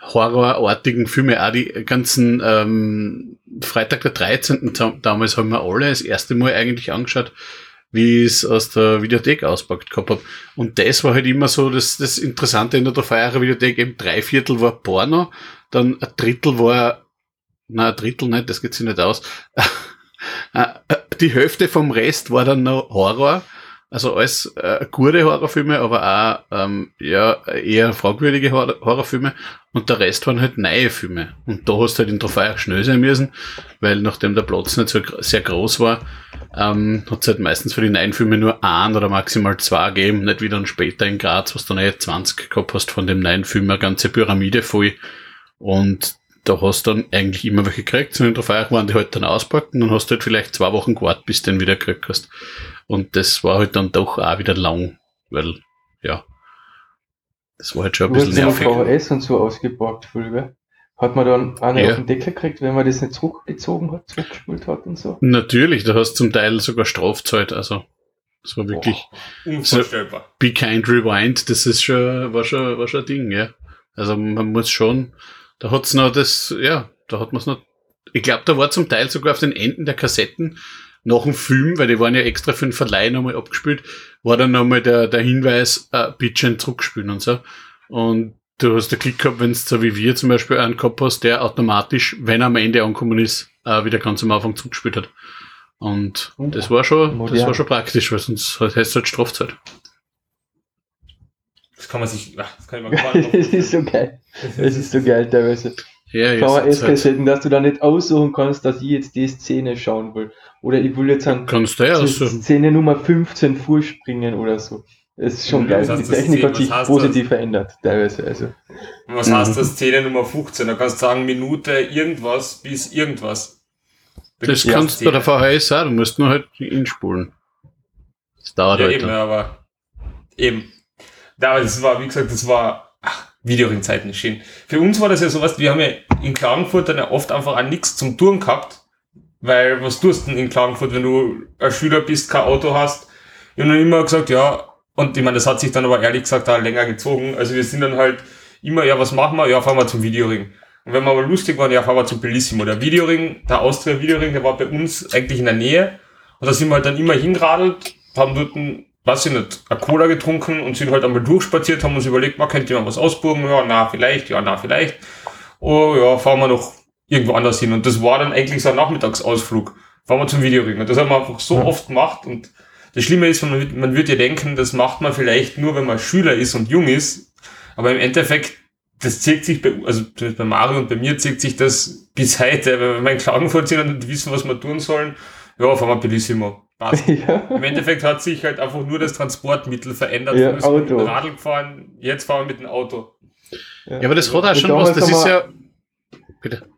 C: horrorartigen Filme, auch die ganzen ähm, Freitag der 13. damals haben wir alle das erste Mal eigentlich angeschaut, wie ich es aus der Videothek auspackt gehabt habe. Und das war halt immer so das, das Interessante in der Feierer Videothek, eben drei Viertel war Porno, dann ein Drittel war, na ein Drittel nicht, das geht sich nicht aus. Die Hälfte vom Rest war dann noch Horror also alles äh, gute Horrorfilme, aber auch ähm, ja, eher fragwürdige Hor Horrorfilme. Und der Rest waren halt neue Filme. Und da hast du halt in Trofei schnell sein müssen, weil nachdem der Platz nicht so sehr groß war, ähm, hat es halt meistens für die neuen Filme nur ein oder maximal zwei gegeben. Nicht wie dann später in Graz, was du dann eh 20 gehabt hast von dem neuen Film, eine ganze Pyramide voll. Und da hast du dann eigentlich immer welche gekriegt, sondern in Trofei waren die halt dann auspackt und dann hast du halt vielleicht zwei Wochen gewartet, bis du den wieder gekriegt hast. Und das war halt dann doch auch wieder lang, weil, ja, das war halt schon ein bisschen nervig.
B: VHS und so ausgeborgt, Folge. Hat man dann eine ja. auf den Deckel gekriegt, wenn man das nicht zurückgezogen hat, zurückgespult hat und so?
C: Natürlich, da hast du zum Teil sogar Strafzeit, also das war wirklich
A: unvorstellbar.
C: So, Be Kind Rewind, das ist schon, war schon, war schon ein Ding, ja. Also man muss schon, da hat's noch das, ja, da hat man es noch, ich glaube, da war zum Teil sogar auf den Enden der Kassetten nach dem Film, weil die waren ja extra für den Verleih nochmal abgespielt, war dann nochmal der, der Hinweis, äh, Bitchen zurückspielen und so. Und du hast den Klick gehabt, wenn es so wie wir zum Beispiel einen gehabt hast, der automatisch, wenn er am Ende angekommen ist, äh, wieder ganz am Anfang zurückgespielt hat. Und oh, das war schon, modern. das war schon praktisch, weil sonst heißt es halt Strafzeit.
A: Das kann man sich, das kann ich
B: mal Das ist so geil. Das ist so geil teilweise. Ja, VHS-Kassetten, halt. dass du da nicht aussuchen kannst, dass ich jetzt die Szene schauen will. Oder ich will jetzt an
C: Kannst du ja aussuchen.
B: Szene Nummer 15 vorspringen oder so. Das ist schon geil. Die Technik hat sich positiv das? verändert, teilweise. Also.
A: Was mhm. heißt das Szene Nummer 15? Da kannst du sagen, Minute irgendwas bis irgendwas.
C: Da das kannst du bei der VHS auch, du musst nur halt inspulen.
A: Das dauert ja, halt. Eben, aber eben. Da, das war, wie gesagt, das war Videoringzeiten schön. Für uns war das ja sowas, wir haben ja in Klagenfurt dann ja oft einfach auch nichts zum Touren gehabt, weil was tust du denn in Klagenfurt, wenn du ein Schüler bist, kein Auto hast? Ich habe dann immer gesagt, ja, und ich meine, das hat sich dann aber ehrlich gesagt auch länger gezogen. Also wir sind dann halt immer, ja, was machen wir? Ja, fahren wir zum Videoring. Und wenn wir aber lustig waren, ja, fahren wir zum Bellissimo. Der Videoring, der Austria Videoring, der war bei uns eigentlich in der Nähe. Und da sind wir halt dann immer hingeradelt, haben dort ein weiß ich nicht, eine Cola getrunken und sind halt einmal durchspaziert, haben uns überlegt, man könnte jemand was ausburgen, ja, na, vielleicht, ja, na, vielleicht. Oh, ja, fahren wir noch irgendwo anders hin. Und das war dann eigentlich so ein Nachmittagsausflug. Fahren wir zum Videoring. Und das haben wir einfach so ja. oft gemacht. Und das Schlimme ist, man, man würde ja denken, das macht man vielleicht nur, wenn man Schüler ist und jung ist. Aber im Endeffekt, das zieht sich bei, also bei Mario und bei mir zieht sich das bis heute. Wenn wir in Klagenfurt sind und wissen, was wir tun sollen, ja, fahren wir Bellissimo. Passt. Ja. Im Endeffekt hat sich halt einfach nur das Transportmittel verändert.
B: Ja, wir mit dem
A: Radl gefahren, jetzt fahren wir mit dem Auto.
C: Ja, aber das hat auch schon was, das ist ja.
B: Bitte.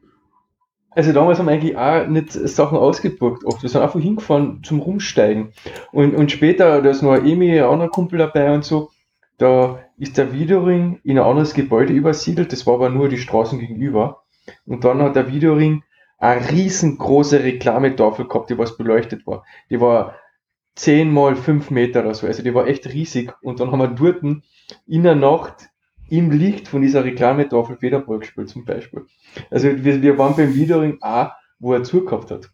B: Also damals haben wir eigentlich auch nicht Sachen ausgebucht oft. Wir sind einfach hingefahren zum Rumsteigen. Und, und später, da ist noch ein Emi, ein anderer Kumpel dabei und so, da ist der Videoring in ein anderes Gebäude übersiedelt, das war aber nur die Straßen gegenüber. Und dann hat der Videoring eine riesengroße Reklametafel gehabt, die was beleuchtet war. Die war 10 mal 5 Meter oder so, also die war echt riesig. Und dann haben wir dort in der Nacht im Licht von dieser Reklametafel Federball gespielt zum Beispiel. Also wir, wir waren beim Wiedering auch, wo er zugehabt hat.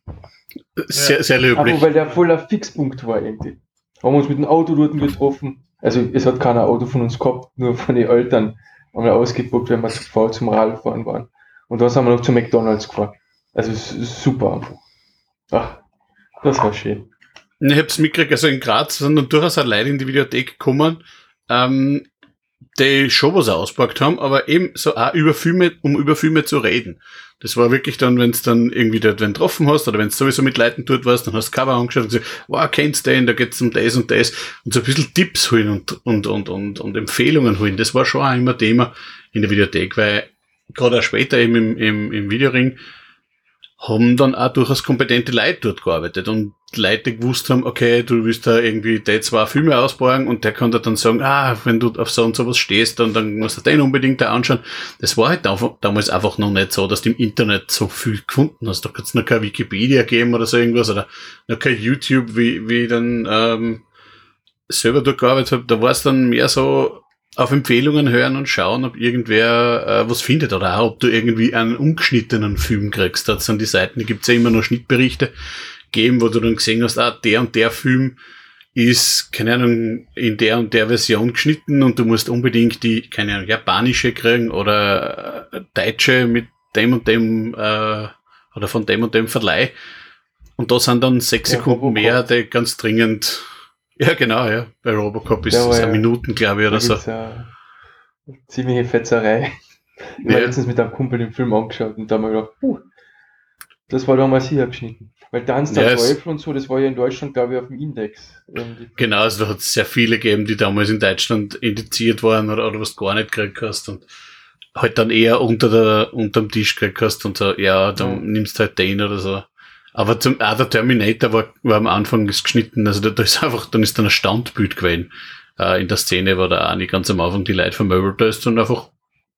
C: Sehr, sehr löblich.
B: Aber weil der voller Fixpunkt war irgendwie. Haben uns mit dem Auto dort getroffen. Also es hat keiner Auto von uns gehabt, nur von den Eltern haben wir ausgebucht, wenn wir zu faul zum Radfahren waren. Und da sind wir noch zu McDonalds gefahren. Also super einfach. Ach, das war schön.
C: Ich hab's mitgekriegt, also in Graz sind dann durchaus Leute in die Videothek gekommen, ähm, die schon was ausgepackt haben, aber eben so auch über Filme, um über Filme zu reden. Das war wirklich dann, wenn es dann irgendwie dort wenn getroffen hast oder wenn es sowieso mit Leuten dort warst, dann hast du Cover angeschaut und gesagt, wow, kennst du den, da geht's um das und das und so ein bisschen Tipps holen und, und, und, und, und Empfehlungen holen. Das war schon auch immer Thema in der Videothek, weil gerade auch später eben im, im, im Videoring haben dann auch durchaus kompetente Leute dort gearbeitet und Leute gewusst haben, okay, du willst da irgendwie die zwei Filme ausbauen und der kann da dann sagen, ah, wenn du auf so und sowas stehst, dann, dann musst du den unbedingt da anschauen. Das war halt damals einfach noch nicht so, dass du im Internet so viel gefunden hast. Da kann es noch keine Wikipedia geben oder so irgendwas oder noch kein YouTube, wie, wie ich dann ähm, selber dort gearbeitet habe. Da war es dann mehr so, auf Empfehlungen hören und schauen, ob irgendwer äh, was findet oder auch, ob du irgendwie einen ungeschnittenen Film kriegst. Da sind die Seiten, die gibt's ja immer noch Schnittberichte geben, wo du dann gesehen hast, ah, der und der Film ist, keine Ahnung, in der und der Version geschnitten und du musst unbedingt die, keine Ahnung, japanische kriegen oder äh, deutsche mit dem und dem äh, oder von dem und dem Verleih. Und da sind dann sechs Sekunden mehr, die ganz dringend ja, genau, ja. Bei Robocop ist es ja, Minuten, glaube ich, oder so.
B: Ja ziemliche Fetzerei. Ich ja. habe letztens mit einem Kumpel den Film angeschaut und da haben wir gedacht, puh, das war damals hier abgeschnitten. Weil Dance der ja, Teufel und so, das war ja in Deutschland, glaube ich, auf dem Index.
C: Irgendwie. Genau, also da hat es sehr viele gegeben, die damals in Deutschland indiziert waren oder, oder was gar nicht gekriegt hast und halt dann eher unter der, unterm Tisch gekriegt hast und so, ja, dann ja. nimmst du halt den oder so. Aber zum, auch der Terminator war, war am Anfang geschnitten, also da, da ist einfach, dann ist dann ein Standbild gewesen. Äh, in der Szene war da auch nicht ganz am Anfang die Leute vermöbelt, da ist dann einfach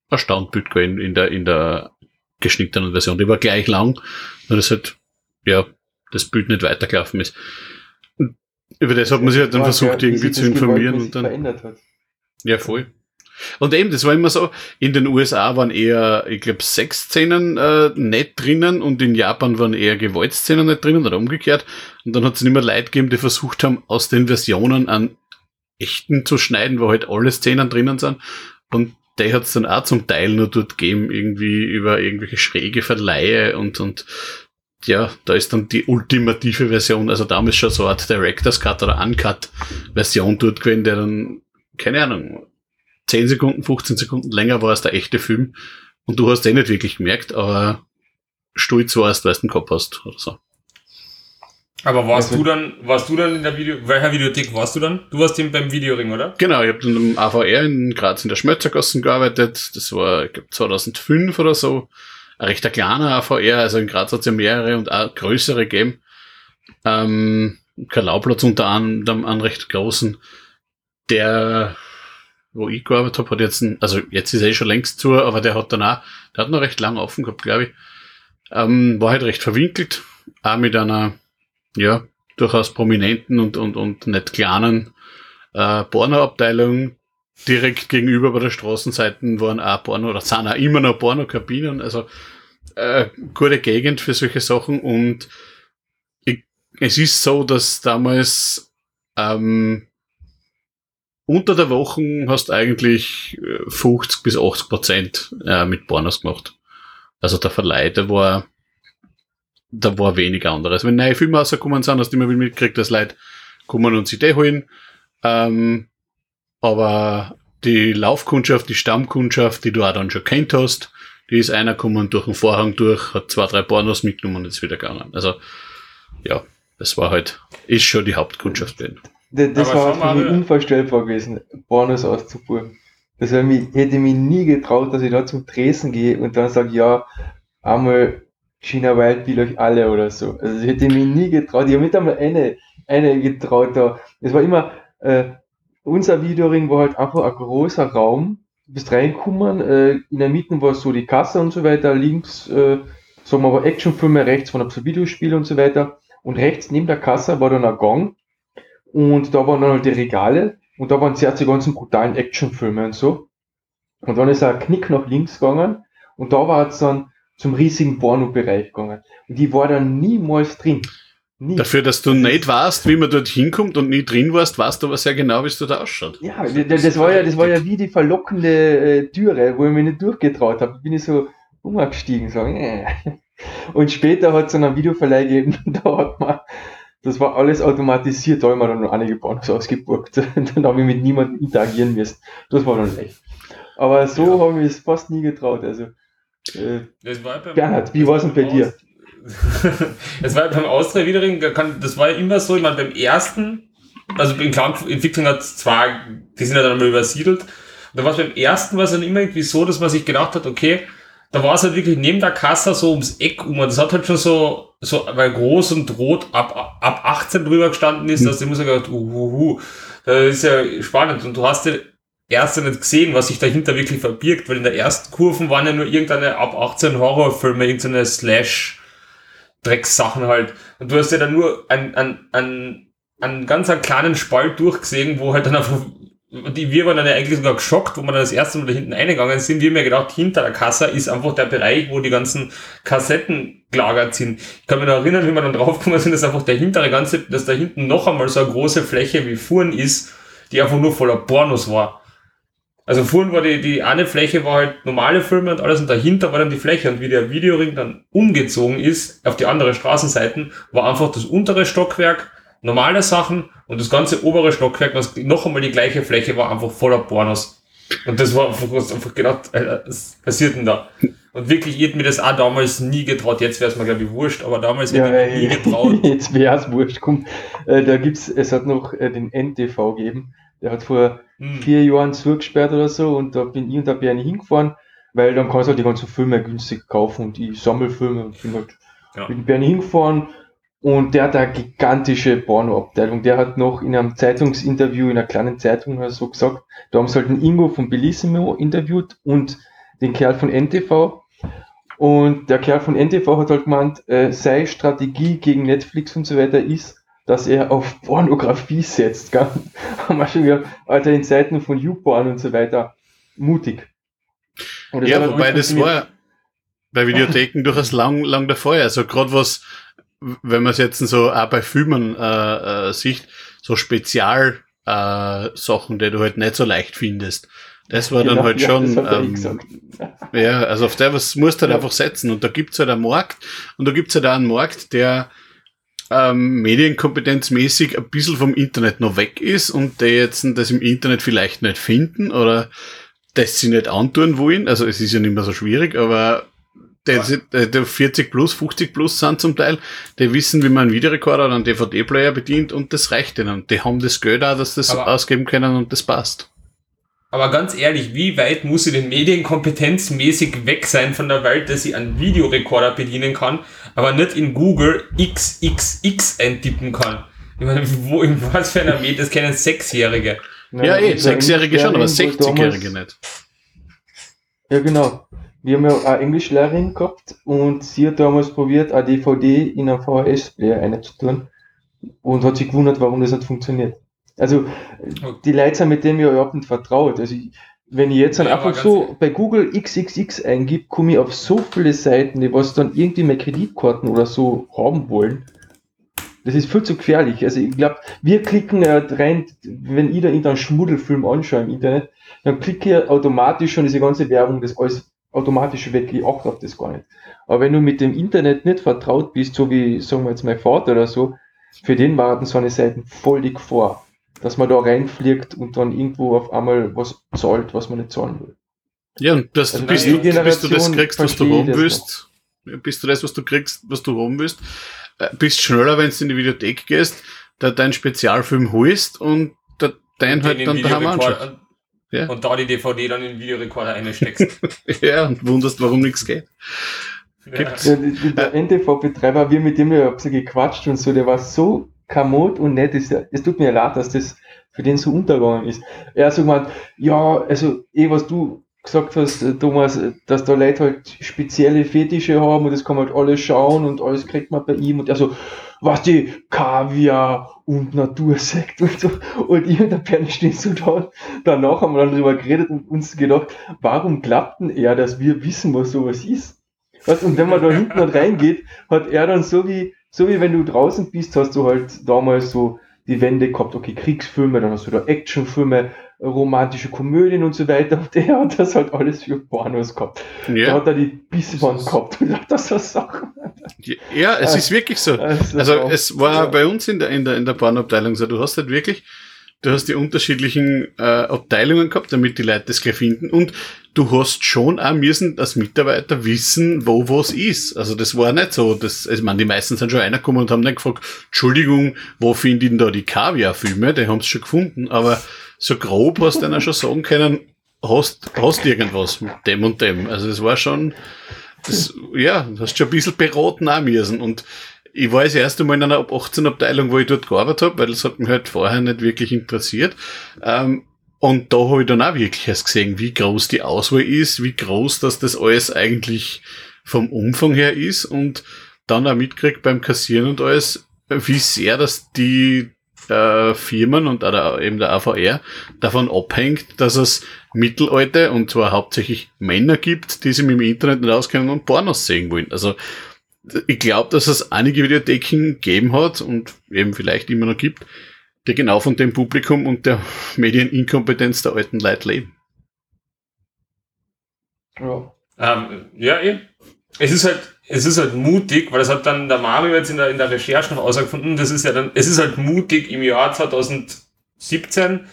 C: ein Standbild gewesen in der, in der geschnittenen Version. Die war gleich lang, nur dass halt, ja, das Bild nicht weitergelaufen ist. Und über das hat man sich halt dann versucht, irgendwie zu informieren und dann. Ja, voll. Und eben, das war immer so, in den USA waren eher, ich glaube, Sexszenen äh, nicht drinnen und in Japan waren eher Gewaltszenen nicht drinnen oder umgekehrt. Und dann hat es immer Leute gegeben, die versucht haben, aus den Versionen an echten zu schneiden, wo halt alle Szenen drinnen sind. Und der hat es dann auch zum Teil nur dort gegeben, irgendwie über irgendwelche schräge Verleihe und, und ja, da ist dann die ultimative Version, also damals schon so eine Art Director's Cut oder Uncut Version dort gewesen, der dann, keine Ahnung, 10 Sekunden, 15 Sekunden länger war als der echte Film. Und du hast den nicht wirklich gemerkt, aber stolz warst, weil du den Kopf hast oder so.
A: Aber warst du dann, warst du dann in der Video, welcher Videothek warst du dann? Du warst eben beim Videoring, oder?
C: Genau, ich habe dann im AVR in Graz in der Schmötzergassen gearbeitet. Das war, ich glaube, 2005 oder so. Ein rechter kleiner AVR, also in Graz hat es ja mehrere und auch größere gegeben. Ähm, Kalauplatz unter anderem einen recht großen, der wo ich gearbeitet habe, hat jetzt ein, also jetzt ist er eh schon längst zu, aber der hat dann auch, der hat noch recht lange offen gehabt, glaube ich. Ähm, war halt recht verwinkelt, auch mit einer, ja, durchaus prominenten und, und, und nicht kleinen äh, Pornoabteilung. Direkt gegenüber bei der Straßenseite waren auch Porno, oder sind auch immer noch Porno-Kabinen, also äh, gute Gegend für solche Sachen und ich, es ist so, dass damals ähm, unter der Woche hast eigentlich 50 äh, bis 80 Prozent äh, mit Pornos gemacht. Also der Verleih, der war, da war wenig anderes. Wenn neue Filme rausgekommen sind, hast du immer wieder mitgekriegt, dass Leute kommen und sich die holen. Ähm, aber die Laufkundschaft, die Stammkundschaft, die du auch dann schon kennt hast, die ist einer gekommen durch den Vorhang durch, hat zwei, drei Pornos mitgenommen und ist wieder gegangen. Also, ja, das war halt, ist schon die Hauptkundschaft gewesen.
B: Das, das war für mich unvorstellbar gewesen, Pornos auszubuchen. Das hätte mich, hätte mich nie getraut, dass ich da zum Tresen gehe und dann sage, ja, einmal China Wild will euch alle oder so. Also ich hätte mich nie getraut. Ich habe nicht einmal eine, eine getraut da. Es war immer, äh, unser Videoring war halt einfach ein großer Raum. Du bist reingekommen, äh, in der Mitte war so die Kasse und so weiter, links, äh, sagen wir mal Actionfilme, rechts von ein Videospiele und so weiter. Und rechts neben der Kasse war dann ein Gang und da waren dann halt die Regale und da waren zuerst die ganzen brutalen Actionfilme und so. Und dann ist ein Knick nach links gegangen und da war es dann zum riesigen Porno-Bereich gegangen. Und die war dann niemals drin.
C: Nie. Dafür, dass du nicht weißt, wie man dort hinkommt und nie drin warst, weißt du aber sehr genau, wie es dort ausschaut.
B: Ja, das, das war ja, das war ja wie die verlockende äh, Türe, wo ich mich nicht durchgetraut habe. Bin ich so umgestiegen, so. Äh. Und später hat es dann einen Videoverleih gegeben, da hat man das war alles automatisiert, da habe ich mir dann noch einige Bonus ausgeburgt. dann habe ich mit niemandem interagieren müssen. Das war dann leicht. Aber so ja. habe ich es fast nie getraut. Also, äh, Bernhard, wie war es denn bei dir?
A: Es war beim Austria Wiedering, das war ja immer so, ich meine, beim ersten, also in Cloud-Entwicklung hat es zwar, die sind ja dann mal übersiedelt, da war es beim ersten war es dann immer irgendwie so, dass man sich gedacht hat, okay, da war es halt wirklich neben der Kasse so ums Eck um. Das hat halt schon so, so, weil groß und rot ab, ab 18 drüber gestanden ist, mhm. dass ich immer so gedacht, uhuhu, das ist ja spannend. Und du hast ja erst nicht gesehen, was sich dahinter wirklich verbirgt, weil in der ersten Kurven waren ja nur irgendeine ab 18 Horrorfilme, irgendeine Slash, Dreckssachen halt. Und du hast ja dann nur einen, einen, einen, einen ganz einen kleinen Spalt durchgesehen, wo halt dann einfach die, wir waren dann eigentlich sogar geschockt, wo wir dann das erste Mal da hinten eingegangen sind. Wir haben ja gedacht, hinter der Kasse ist einfach der Bereich, wo die ganzen Kassetten gelagert sind. Ich kann mich noch erinnern, wie wir dann draufgekommen sind, dass einfach der hintere ganze, dass da hinten noch einmal so eine große Fläche wie Fuhren ist, die einfach nur voller Pornos war. Also Fuhren war die, die eine Fläche war halt normale Filme und alles und dahinter war dann die Fläche und wie der Videoring dann umgezogen ist auf die andere Straßenseiten, war einfach das untere Stockwerk normale Sachen und das ganze obere Stockwerk, was noch einmal die gleiche Fläche war, einfach voller Pornos. Und das war einfach, einfach gedacht, äh, was passiert denn da? Und wirklich, ich hätte mir das auch damals nie getraut. Jetzt wäre es mir, glaube ich, wurscht, aber damals
B: ja,
A: hätte ich mir nie getraut.
B: Jetzt wäre es wurscht. Komm, äh, da gibt's, es hat noch äh, den NTV gegeben. Der hat vor hm. vier Jahren zugesperrt oder so und da bin ich und da bin ich hingefahren, weil dann kannst du halt die ganzen Filme günstig kaufen und die Sammelfilme und bin halt ja. bin Bernie hingefahren und der hat eine gigantische Porno-Abteilung. Der hat noch in einem Zeitungsinterview, in einer kleinen Zeitung oder so gesagt, da haben sie halt einen Ingo von Bellissimo interviewt und den Kerl von NTV. Und der Kerl von NTV hat halt gemeint, äh, seine Strategie gegen Netflix und so weiter ist, dass er auf Pornografie setzt. Gell? Haben wir schon gedacht, Alter, in Zeiten von YouPorn und so weiter, mutig.
C: Ja, wobei das war bei Videotheken durchaus lang, lang davor. Also gerade was wenn man es jetzt so auch bei Filmen äh, äh, sieht, so Spezial äh, Sachen, die du halt nicht so leicht findest. Das war genau, dann halt ja, schon, ähm, ja, also auf der was musst du halt ja. einfach setzen. Und da gibt's halt einen Markt und da gibt's halt auch einen Markt, der ähm, medienkompetenzmäßig ein bisschen vom Internet noch weg ist und der jetzt das im Internet vielleicht nicht finden oder das sie nicht antun wollen. Also es ist ja nicht mehr so schwierig, aber der, der, der 40 plus, 50 plus sind zum Teil, die wissen, wie man einen Videorekorder oder einen DVD-Player bedient und das reicht ihnen. Die haben das Geld auch, dass das aber, ausgeben können und das passt.
A: Aber ganz ehrlich, wie weit muss sie denn medienkompetenzmäßig weg sein von der Welt, dass sie einen Videorekorder bedienen kann, aber nicht in Google XXX eintippen kann? Ich meine, wo, in was für einer Medien, das kennen Sechsjährige.
C: Ja, eh, Sechsjährige schon, aber 60-Jährige nicht.
B: Ja, genau. Wir haben ja eine Englischlehrerin gehabt und sie hat damals probiert, eine DVD in einen VHS-Player einzutun und hat sich gewundert, warum das nicht funktioniert. Also, die Leute sind mit dem ja überhaupt nicht vertraut. Also, wenn ich jetzt ja, einfach so bei Google XXX eingebe, komme ich auf so viele Seiten, die was dann irgendwie mehr Kreditkarten oder so haben wollen. Das ist viel zu gefährlich. Also ich glaube, wir klicken ja rein, wenn ich da irgendeinen Schmuddelfilm anschaue im Internet, dann klicke ich automatisch schon diese ganze Werbung, das alles automatisch weg. Ich achte auf das gar nicht. Aber wenn du mit dem Internet nicht vertraut bist, so wie, sagen wir jetzt, mein Vater oder so, für den warten so eine Seiten völlig vor, dass man da reinfliegt und dann irgendwo auf einmal was zahlt, was man nicht zahlen will.
C: Ja, und das, also bis, du, bis du das kriegst, was du haben willst, bist du das, was du kriegst, was du haben willst, äh, bist schneller, wenn du in die Videothek gehst, da deinen Spezialfilm holst und da dein halt dann daheim anschaust.
A: Ja. Und da die DVD dann in den Videorekorder einsteckst.
C: ja, und wunderst, warum nichts geht.
B: Gibt's? Ja, der NTV-Betreiber, wir mit dem ja bisschen gequatscht und so, der war so kamot und nett. Es, es tut mir leid, dass das für den so untergegangen ist. Er hat so gemeint, ja, also eh, was du gesagt hast, äh, Thomas, dass da Leute halt spezielle Fetische haben und das kann man halt alles schauen und alles kriegt man bei ihm und also, was die Kaviar und Natursekt und so. Und ich und der Bernie stehen so da. Danach haben wir dann darüber geredet und uns gedacht, warum klappt denn er, dass wir wissen, was sowas ist? Was, und wenn man da hinten reingeht, hat er dann so wie, so wie wenn du draußen bist, hast du halt damals so die Wände gehabt, okay, Kriegsfilme, dann hast du da Actionfilme, romantische Komödien und so weiter. Und der hat das halt alles für Pornos gehabt. Ja. Da hat er die Bisswand gehabt und hat das so Sachen.
C: Ja, es ist wirklich so. Also, also es war ja. bei uns in der, in der, in der Pornoabteilung so, du hast halt wirklich, du hast die unterschiedlichen äh, Abteilungen gehabt, damit die Leute das gleich finden. Und du hast schon auch müssen als Mitarbeiter wissen, wo was ist. Also das war nicht so. Das, also ich meine, die meisten sind schon reingekommen und haben dann gefragt, Entschuldigung, wo finden da die Kaviar-Filme? Die haben es schon gefunden, aber so grob hast du dann schon sagen können, hast, hast irgendwas mit dem und dem. Also es war schon, das, ja, hast schon ein bisschen beraten auch müssen. Und ich war das erste Mal in einer ab 18 Abteilung, wo ich dort gearbeitet habe, weil das hat mich halt vorher nicht wirklich interessiert. Ähm, und da habe ich dann auch wirklich erst gesehen, wie groß die Auswahl ist, wie groß dass das alles eigentlich vom Umfang her ist und dann auch mitkriegt beim Kassieren und alles, wie sehr das die äh, Firmen und auch eben der AVR davon abhängt, dass es Mittelalte und zwar hauptsächlich Männer gibt, die sich mit dem Internet nicht auskennen und Pornos sehen wollen. Also ich glaube, dass es einige Videotheken gegeben hat und eben vielleicht immer noch gibt, die genau von dem Publikum und der Medieninkompetenz der alten Leute leben.
A: Ja, ähm, ja eh. Es ist halt, es ist halt mutig, weil das hat dann der Mario jetzt in der, in der Recherche noch ausgefunden, das ist ja dann, es ist halt mutig im Jahr 2017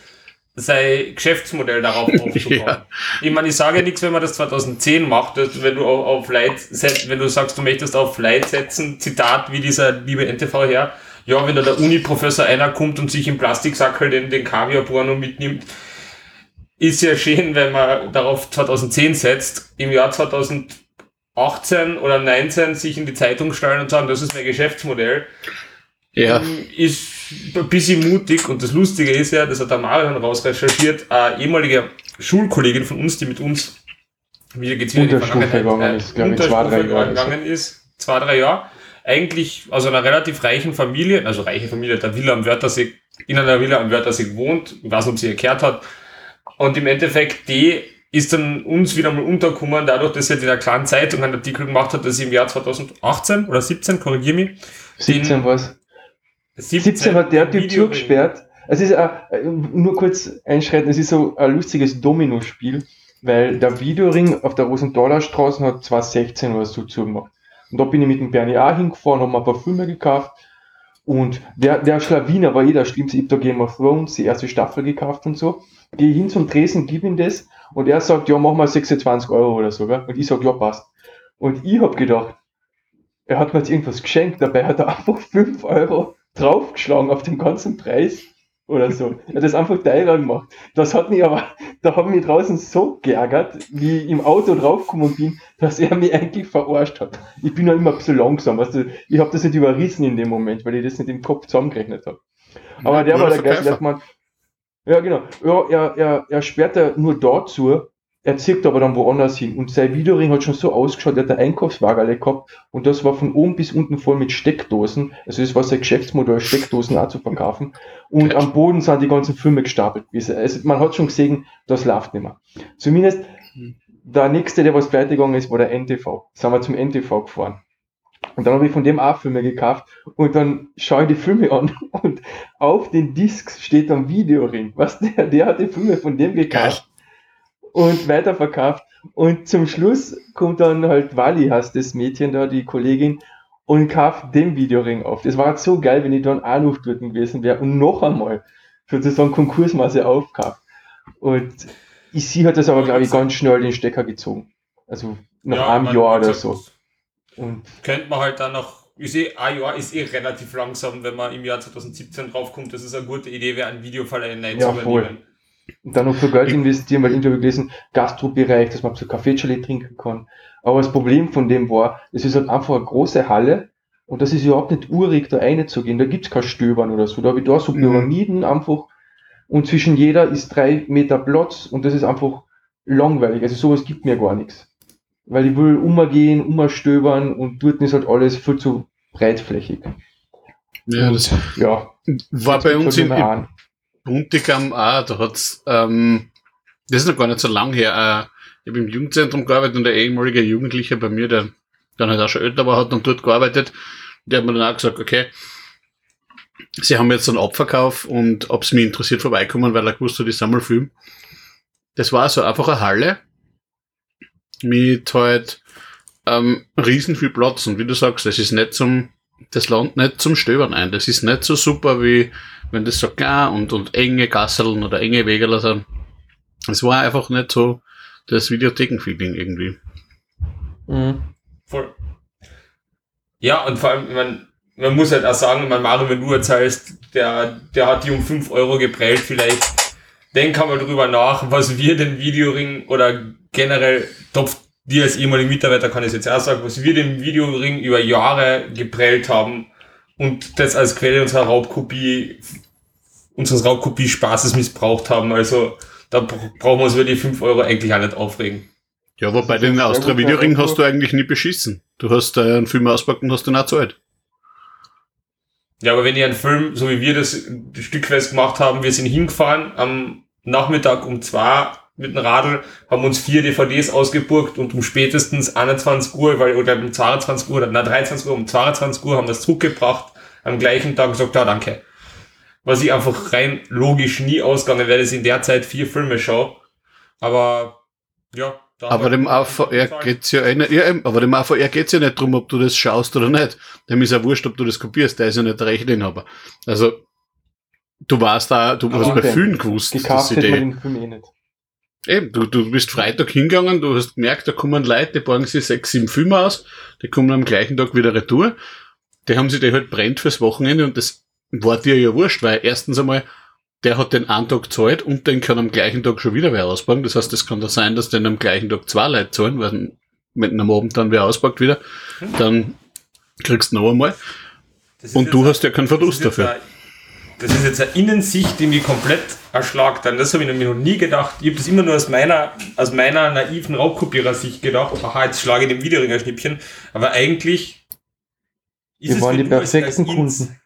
A: sein Geschäftsmodell darauf aufzubauen. ja. Ich meine, ich sage ja nichts, wenn man das 2010 macht, wenn du auf, auf Light, wenn du sagst, du möchtest auf Light setzen, Zitat wie dieser liebe NTV her, ja, wenn da der Uni-Professor einer kommt und sich im Plastiksackel den, den Kaviar-Porno mitnimmt, ist ja schön, wenn man darauf 2010 setzt. Im Jahr 2018 oder 19 sich in die Zeitung stellen und sagen, das ist mein Geschäftsmodell. Ja. Ähm, ist ein bisschen mutig und das Lustige ist ja, das hat der Marion rausrecherchiert, eine ehemalige Schulkollegin von uns, die mit uns, wie geht's wieder in die Vergangenheit, gegangen ist, glaube ich, zwei, drei Jahre gegangen ist, zwei, drei Jahre, eigentlich aus einer relativ reichen Familie, also reiche Familie, der Villa am Wörthersee, in einer Villa am Wörthersee gewohnt, ich weiß nicht, ob sie erklärt hat, und im Endeffekt, die ist dann uns wieder mal untergekommen, dadurch, dass sie in der kleinen Zeitung einen Artikel gemacht hat, dass im Jahr 2018 oder 17, korrigier mich.
B: 17 was? 17, 17 hat der Typ zugesperrt. Es ist auch, nur kurz einschreiten, es ist so ein lustiges Domino-Spiel, weil der Videoring auf der Rosenthaler Straße hat 2016 oder so zugemacht. Und da bin ich mit dem Bernie auch hingefahren, haben ein paar Filme gekauft. Und der, der Schlawiner war eh der Schlimmste. Ich hab da Game of Thrones, die erste Staffel gekauft und so. Gehe hin zum Tresen, gib ihm das. Und er sagt, ja, mach mal 26 Euro oder so. Gell? Und ich sag, ja, passt. Und ich hab gedacht, er hat mir jetzt irgendwas geschenkt. Dabei hat er einfach 5 Euro draufgeschlagen auf den ganzen Preis oder so. Er hat das einfach teurer gemacht. Das hat mich aber, da haben mich draußen so geärgert, wie ich im Auto draufgekommen bin, dass er mich eigentlich verarscht hat. Ich bin ja immer ein bisschen langsam, weißt du, ich habe das nicht überrissen in dem Moment, weil ich das nicht im Kopf zusammengerechnet habe. Aber ja, der war der Geist, hat man, ja genau, ja, er, er, er sperrt ja nur dort zu, er zirkt aber dann woanders hin. Und sein Videoring hat schon so ausgeschaut, er hat ein Einkaufswagen gehabt und das war von oben bis unten voll mit Steckdosen. Also das war sein Geschäftsmodell, Steckdosen auch zu verkaufen. Und am Boden sind die ganzen Filme gestapelt. Also man hat schon gesehen, das läuft nicht mehr. Zumindest der nächste, der was pleite gegangen ist, war der NTV. Sind wir zum NTV gefahren. Und dann habe ich von dem auch Filme gekauft und dann schaue ich die Filme an und auf den Discs steht dann Videoring. Was der, der hat die Filme von dem gekauft und weiterverkauft. Und zum Schluss kommt dann halt Wally, heißt das Mädchen da, die Kollegin, und kauft den Videoring auf. Das war halt so geil, wenn ich dann auch noch dort gewesen wäre und noch einmal sozusagen Konkursmasse aufkauft. Und ich sie hat das aber, glaube ich, ganz schnell den Stecker gezogen. Also nach ja, einem Jahr oder so.
A: Und könnte man halt dann noch, ich sehe, ein Jahr ist eh relativ langsam, wenn man im Jahr 2017 draufkommt, dass es eine gute Idee wäre, einen Videoverleih
B: ja, zu übernehmen. Voll. Und dann noch viel Geld investieren, weil ich Interview gelesen, Gastrobereich, dass man so Kaffeechali trinken kann. Aber das Problem von dem war, es ist halt einfach eine große Halle und das ist überhaupt nicht urig, da reinzugehen. Da gibt's kein Stöbern oder so. Da habe ich da so mhm. Pyramiden einfach und zwischen jeder ist drei Meter Platz und das ist einfach langweilig. Also sowas gibt mir gar nichts. Weil ich will umgehen, umstöbern und dort ist halt alles viel zu breitflächig.
C: Ja, das ja, war bei uns halt in, im, Buntigam auch, da hat's, ähm, das ist noch gar nicht so lang her, äh, ich habe im Jugendzentrum gearbeitet und der ehemalige Jugendliche bei mir, der dann halt auch schon älter war, hat dann dort gearbeitet. Der hat mir dann auch gesagt, okay, sie haben jetzt einen Abverkauf und ob es mich interessiert vorbeikommen, weil er gewusst hat, ich sammle Film. Das war so einfach eine Halle mit halt ähm, riesen viel Platz und wie du sagst, das ist nicht zum, das Land nicht zum Stöbern ein. Das ist nicht so super wie wenn das so klar und, und enge Gasseln oder enge Wegerler sind. Es war einfach nicht so das Videothekenfeeling irgendwie.
A: Mhm. Voll. Ja, und vor allem, man, man muss halt auch sagen, mein Mario, wenn du erzählst, der, der hat die um 5 Euro geprellt, vielleicht denk einmal drüber nach, was wir den Videoring oder generell Topf, dir als ehemaliger Mitarbeiter kann ich jetzt auch sagen, was wir den Videoring über Jahre geprellt haben und das als Quelle unserer Raubkopie, unseres Raubkopie-Spaßes missbraucht haben. Also da brauchen wir uns über die 5 Euro eigentlich auch nicht aufregen.
C: Ja, aber bei den Austria Videoring hast du eigentlich nie beschissen. Du hast äh, einen Film auspackt und hast den auch zahlt.
A: Ja, aber wenn ihr einen Film, so wie wir das stückweise gemacht haben, wir sind hingefahren am Nachmittag um zwei mit dem Radl, haben uns vier DVDs ausgeburgt und um spätestens 21 Uhr, weil, oder um 22 Uhr, oder na, 23 Uhr, um 22 Uhr haben das zurückgebracht, am gleichen Tag gesagt, ja, danke. Was ich einfach rein logisch nie ausgegangen wäre, dass ich in der Zeit vier Filme schaue. Aber, ja,
C: aber dem AVR geht's ja eh nicht, ja, aber dem AVR geht's ja nicht drum, ob du das schaust oder nicht. Dem ist ja wurscht, ob du das kopierst, der ist ja nicht der Rechteinhaber. Also, du warst da, du aber hast bei vielen gewusst,
B: dass sie die, eh
C: Eben, du, du bist Freitag hingegangen, du hast gemerkt, da kommen Leute, die borgen sich sechs, sieben Filme aus, die kommen am gleichen Tag wieder retour. Die haben sich die halt brennt fürs Wochenende und das war dir ja wurscht, weil erstens einmal, der hat den einen Tag zahlt und den kann am gleichen Tag schon wieder wer ausbauen. Das heißt, es kann da sein, dass den am gleichen Tag zwei Leute zahlen, weil wenn am Abend dann wer auspackt wieder, dann kriegst du noch einmal. Und du hast ja keinen Verlust dafür.
A: Das ist jetzt eine Innensicht, die mich komplett erschlagt. An das habe ich nämlich noch nie gedacht. Ich habe das immer nur aus meiner, aus meiner naiven Raubkopierer-Sicht gedacht. Aha, jetzt schlage ich dem Wiederringer Schnippchen. Aber eigentlich
B: ist Wir es waren die perfekten Kunden.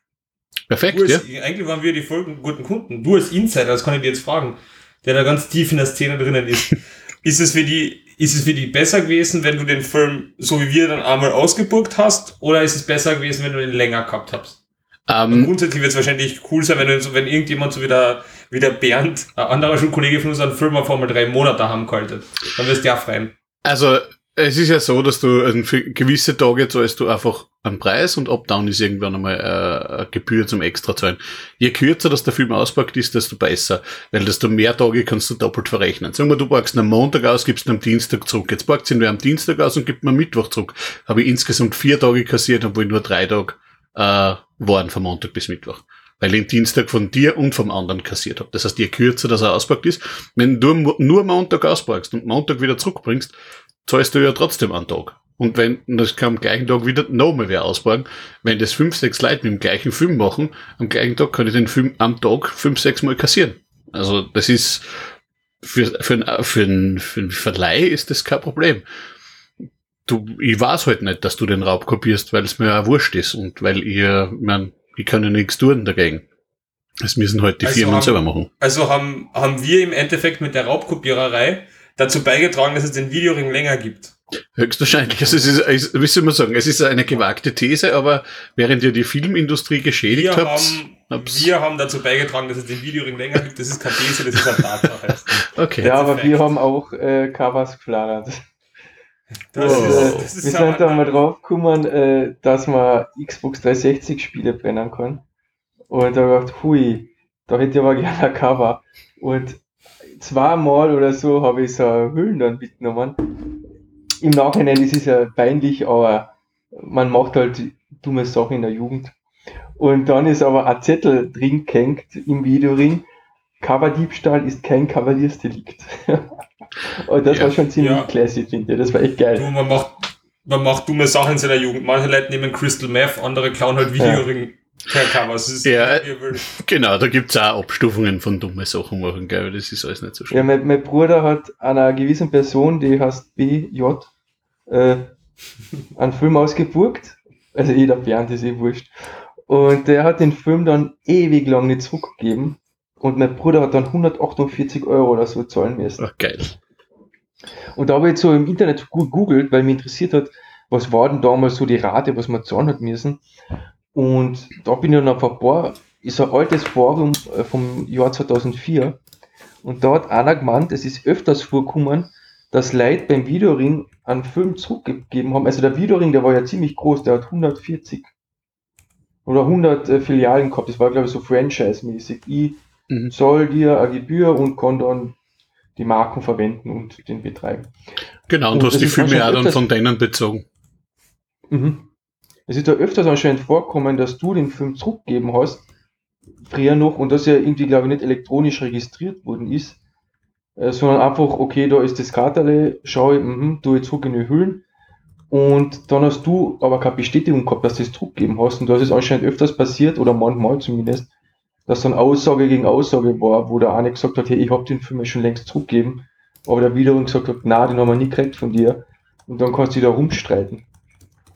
C: Perfekt,
A: als, ja. Eigentlich waren wir die folgenden guten Kunden. Du als Insider, das kann ich dir jetzt fragen, der da ganz tief in der Szene drinnen ist. ist es für die, ist es für die besser gewesen, wenn du den Film so wie wir dann einmal ausgeburgt hast, oder ist es besser gewesen, wenn du ihn länger gehabt hast? Ähm, grundsätzlich wird es wahrscheinlich cool sein, wenn, wenn irgendjemand so wie der, wie der Bernd, ein anderer Schulkollege von uns, einen Film auf einmal drei Monate haben gehalten. Dann wirst du ja freuen.
C: Also, es ist ja so, dass du also für gewisse Tage zahlst du einfach einen Preis und Up-Down ist irgendwann einmal äh, eine Gebühr zum extra zahlen. Je kürzer das der Film auspackt ist, desto besser, weil desto mehr Tage kannst du doppelt verrechnen. Sagen wir, du packst einen Montag aus, gibst ihn am Dienstag zurück. Jetzt packt ihn wer am Dienstag aus und gibt mir am Mittwoch zurück. Habe ich insgesamt vier Tage kassiert, obwohl nur drei Tage äh, waren von Montag bis Mittwoch weil ich den Dienstag von dir und vom anderen kassiert habe. Das heißt, je kürzer das auspackt ist, wenn du nur Montag auspackst und Montag wieder zurückbringst, zahlst du ja trotzdem einen Tag. Und wenn, das kann am gleichen Tag wieder nochmal wer ausbauen. Wenn das fünf, sechs Leute mit dem gleichen Film machen, am gleichen Tag kann ich den Film am Tag fünf, sechs Mal kassieren. Also, das ist, für, für, ein, für, für ein Verleih ist das kein Problem. Du, ich weiß halt nicht, dass du den Raub kopierst, weil es mir auch wurscht ist und weil ihr, man, ich kann ja nichts tun dagegen. Das müssen halt die also Firmen
A: haben,
C: selber machen.
A: Also haben, haben wir im Endeffekt mit der Raubkopiererei dazu beigetragen, dass es den Videoring länger gibt.
C: Höchstwahrscheinlich. Also es ist, wie soll man sagen, es ist eine gewagte These, aber während ihr die Filmindustrie geschädigt
A: wir
C: habt.
A: Haben, wir haben dazu beigetragen, dass es den Videoring länger gibt. Das ist keine These, das ist eine Tatsache.
B: okay. Ja, aber wir haben auch äh, Covers gefladert. Das, oh. äh, wir sind da mal drauf gekommen, äh, dass man Xbox 360 Spiele brennen kann. Und da habe ich gedacht, hui, da hätte ich aber gerne ein Cover. Und zweimal oder so habe ich so Hüllen dann mitgenommen. Im Nachhinein ist es ja peinlich, aber man macht halt dumme Sachen in der Jugend. Und dann ist aber ein Zettel drin gehängt im Videoring. Coverdiebstahl ist kein Kavaliersdelikt. Und das ja, war schon ziemlich ja. classy, finde ich. Das war echt geil.
A: Du, man macht, man macht dumme Sachen in seiner Jugend. Manche Leute nehmen Crystal Meth, andere klauen halt Videoring.
C: Ja. Ist, ja, genau, da gibt es auch Abstufungen von dumme Sachen machen, glaube Das ist alles nicht so schlimm.
B: Ja, mein, mein Bruder hat einer gewissen Person, die heißt BJ, äh, einen Film ausgeburgt. Also jeder Bernd ist eh wurscht. Und der hat den Film dann ewig lang nicht zurückgegeben. Und mein Bruder hat dann 148 Euro oder so zahlen müssen.
C: Ach, geil.
B: Und da habe ich jetzt so im Internet gut googelt, weil mich interessiert hat, was war denn damals so die Rate, was man zahlen hat müssen. Und da bin ich dann auf ein paar, ist ein altes Forum äh, vom Jahr 2004. Und da hat einer gemeint, es ist öfters vorgekommen, dass Leute beim Videoring einen Film zurückgegeben haben. Also der Videoring, der war ja ziemlich groß, der hat 140 oder 100 äh, Filialen gehabt. Das war, glaube ich, so franchise-mäßig. Ich mhm. soll dir eine Gebühr und kann dann die Marken verwenden und den betreiben.
C: Genau, und, und du hast die Filme auch dann von denen bezogen.
B: Mhm. Es ist da öfters anscheinend vorkommen, dass du den Film zurückgegeben hast, früher noch, und das ja irgendwie, glaube ich, nicht elektronisch registriert worden ist, äh, sondern einfach, okay, da ist das Kartele, schau ich, mhm, du jetzt zurück in die Hüllen. Und dann hast du aber keine Bestätigung gehabt, dass du das Druck gegeben hast. Und das ist anscheinend öfters passiert, oder manchmal zumindest, dass dann Aussage gegen Aussage war, wo der eine gesagt hat, hey, ich habe den Film schon längst zurückgegeben, aber der wiederum gesagt hat, na, den haben wir nie gekriegt von dir. Und dann kannst du da rumstreiten.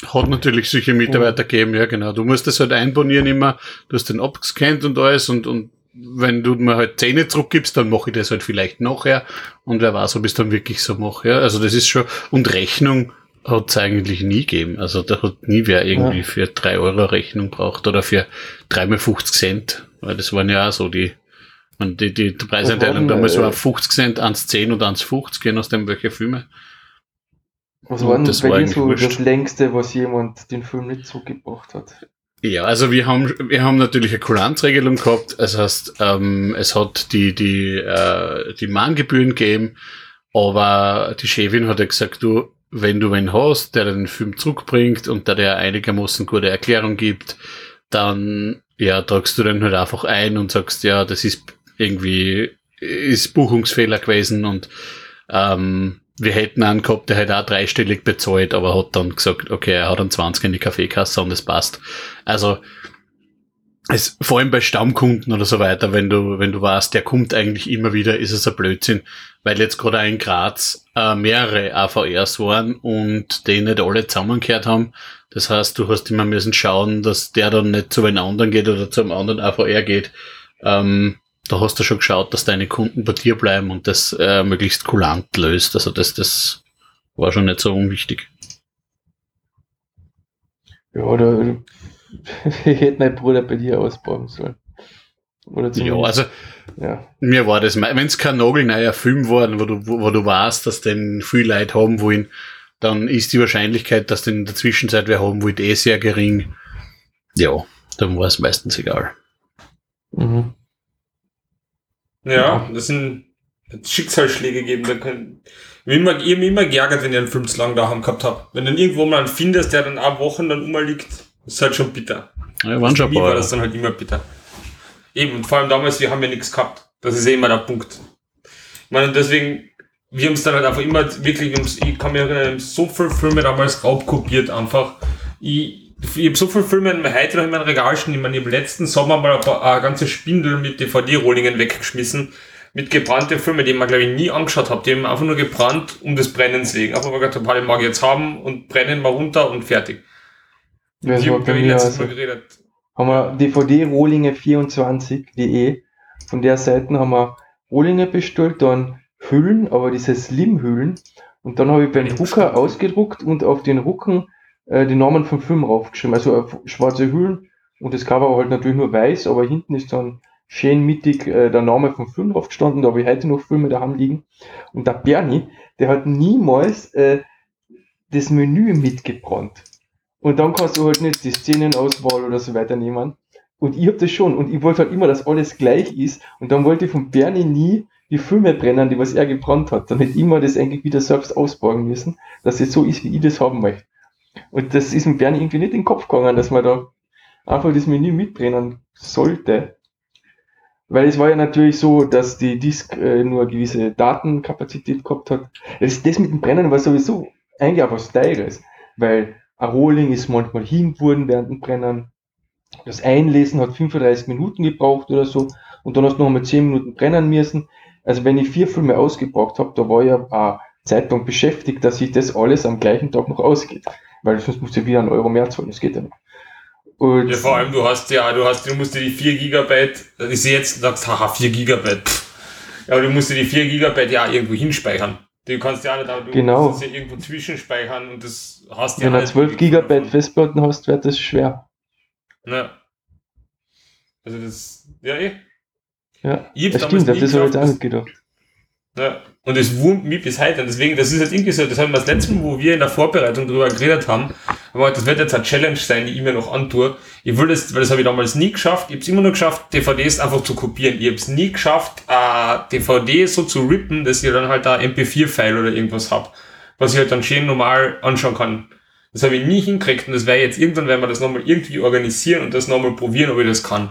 C: Hat natürlich solche Mitarbeiter gegeben, ja genau. Du musst das halt einbonieren immer, du hast den abgescannt und alles und, und wenn du mir halt Zähne zurückgibst, dann mache ich das halt vielleicht nachher und wer weiß, ob ich es dann wirklich so mache. Ja? Also das ist schon, und Rechnung hat es eigentlich nie gegeben. Also da hat nie wer irgendwie ja. für drei Euro Rechnung braucht oder für dreimal 50 Cent. Weil das waren ja auch so die, die, die, die Preiseinteilung damals äh, war 50 Cent, 1,10 und 1,50, je nachdem welche Filme.
B: Was war denn das bei war dir so wurscht. das längste, was jemand den Film nicht zugebracht hat?
C: Ja, also wir haben, wir haben natürlich eine Kulanzregelung gehabt. Das heißt, ähm, es hat die, die, äh, die Mahngebühren gegeben, aber die Chefin hat ja gesagt, du, wenn du einen hast, der den Film zurückbringt und der dir einigermaßen gute Erklärung gibt, dann, ja, tragst du den halt einfach ein und sagst, ja, das ist irgendwie, ist Buchungsfehler gewesen und, ähm, wir hätten einen gehabt, der halt auch dreistellig bezahlt, aber hat dann gesagt, okay, er hat einen 20 in die Kaffeekasse und das passt. Also, es, vor allem bei Stammkunden oder so weiter, wenn du, wenn du weißt, der kommt eigentlich immer wieder, ist es ein Blödsinn, weil jetzt gerade in Graz äh, mehrere AVRs waren und die nicht alle zusammengehört haben. Das heißt, du hast immer müssen schauen, dass der dann nicht zu einem anderen geht oder zu einem anderen AVR geht. Ähm, da hast du schon geschaut, dass deine Kunden bei dir bleiben und das äh, möglichst kulant löst. Also das, das war schon nicht so unwichtig.
B: Ja, oder ich hätte mein Bruder bei dir ausbauen sollen.
C: Oder ja, also ja. mir war das, wenn es kein nagelneuer Film war, wo du, wo, wo du weißt, dass den viel Leute haben wollen, dann ist die Wahrscheinlichkeit, dass den in der Zwischenzeit wer haben will, eh sehr gering. Ja, dann war es meistens egal. Mhm.
A: Ja, das sind Schicksalsschläge gegeben. Da können, ich habe mich immer, immer geärgert, wenn ich einen Film zu lang daheim gehabt habe. Wenn dann irgendwo mal einen findest, der dann auch Wochen dann immer liegt, ist halt schon bitter.
C: Ja, waren schon
A: war das dann halt immer bitter. Eben, und vor allem damals, wir haben ja nichts gehabt. Das ist eh immer der Punkt. Ich meine, deswegen, wir haben es dann halt einfach immer wirklich, ich kann mir erinnern, so viele Filme damals raubkopiert einfach. Ich, ich habe so viele Filme in heute noch in meinem Regal stehen. Ich meine, ich habe letzten Sommer mal ein, paar, eine ganze Spindel mit DVD-Rohlingen weggeschmissen. Mit gebrannten Filmen, die mir, glaube ich, nie angeschaut habe. Die haben einfach nur gebrannt um des Brennens wegen. Einfach mal gesagt, habe, mag ich jetzt haben und brennen mal runter und fertig.
B: Ja, so habe ich letztes Mal geredet. Haben wir dvdrohlinge24.de. Von der Seite haben wir Rohlinge bestellt, dann Hüllen, aber diese Slim-Hüllen. Und dann habe ich beim Drucker ausgedruckt und auf den Rücken äh, die Namen vom Film raufgeschrieben. Also äh, schwarze Hüllen und das Cover war halt natürlich nur weiß, aber hinten ist dann schön mittig äh, der Name vom Film draufgestanden. Da habe ich heute noch Filme daheim liegen. Und der Bernie, der hat niemals äh, das Menü mitgebrannt. Und dann kannst du halt nicht die Szenenauswahl oder so weiter nehmen. Und ich hab das schon. Und ich wollte halt immer, dass alles gleich ist. Und dann wollte ich von Bernie nie die Filme brennen, die was er gebrannt hat. Dann hätte ich immer das eigentlich wieder selbst ausborgen müssen, dass es so ist, wie ich das haben möchte. Und das ist mir Bernie irgendwie nicht in den Kopf gegangen, dass man da einfach das Menü mitbrennen sollte. Weil es war ja natürlich so, dass die Disk äh, nur eine gewisse Datenkapazität gehabt hat. Das, das mit dem Brennen war sowieso eigentlich auch was Teures, weil ein Rohling ist manchmal hingeworden während dem Brennen. Das Einlesen hat 35 Minuten gebraucht oder so und dann hast du noch einmal 10 Minuten brennen müssen. Also wenn ich vier Filme ausgebraucht habe, da war ja eine Zeitung beschäftigt, dass sich das alles am gleichen Tag noch ausgeht weil sonst musst du wieder einen Euro mehr zahlen, das geht ja nicht.
A: Und ja, vor allem, du hast ja, du hast, du musst dir die 4 Gigabyte, ich sehe jetzt, du sagst, haha, 4 Gigabyte. Ja, aber du musst dir die 4 Gigabyte ja irgendwo hinspeichern. Du kannst ja nicht, du
B: genau.
A: musst ja irgendwo zwischenspeichern und das hast
B: ja Wenn du 12 Gigabyte Festplatten hast, wird das schwer.
A: Ja. Also das, ja eh.
B: Ja, das stimmt, das ist halt auch nicht gedacht.
A: Ja. Und es wurmt mich bis heute. Und deswegen, das ist jetzt irgendwie so, das haben wir das letzte Mal, wo wir in der Vorbereitung drüber geredet haben, aber das wird jetzt eine Challenge sein, die ich mir noch antue. Ich will das, weil das habe ich damals nie geschafft. Ich habe es immer nur geschafft, DVDs einfach zu kopieren. Ich habe es nie geschafft, äh, DVD so zu rippen, dass ich dann halt da MP4-File oder irgendwas hab, was ich halt dann schön normal anschauen kann. Das habe ich nie hingekriegt und das wäre jetzt irgendwann, wenn wir das nochmal irgendwie organisieren und das nochmal probieren, ob ich das kann.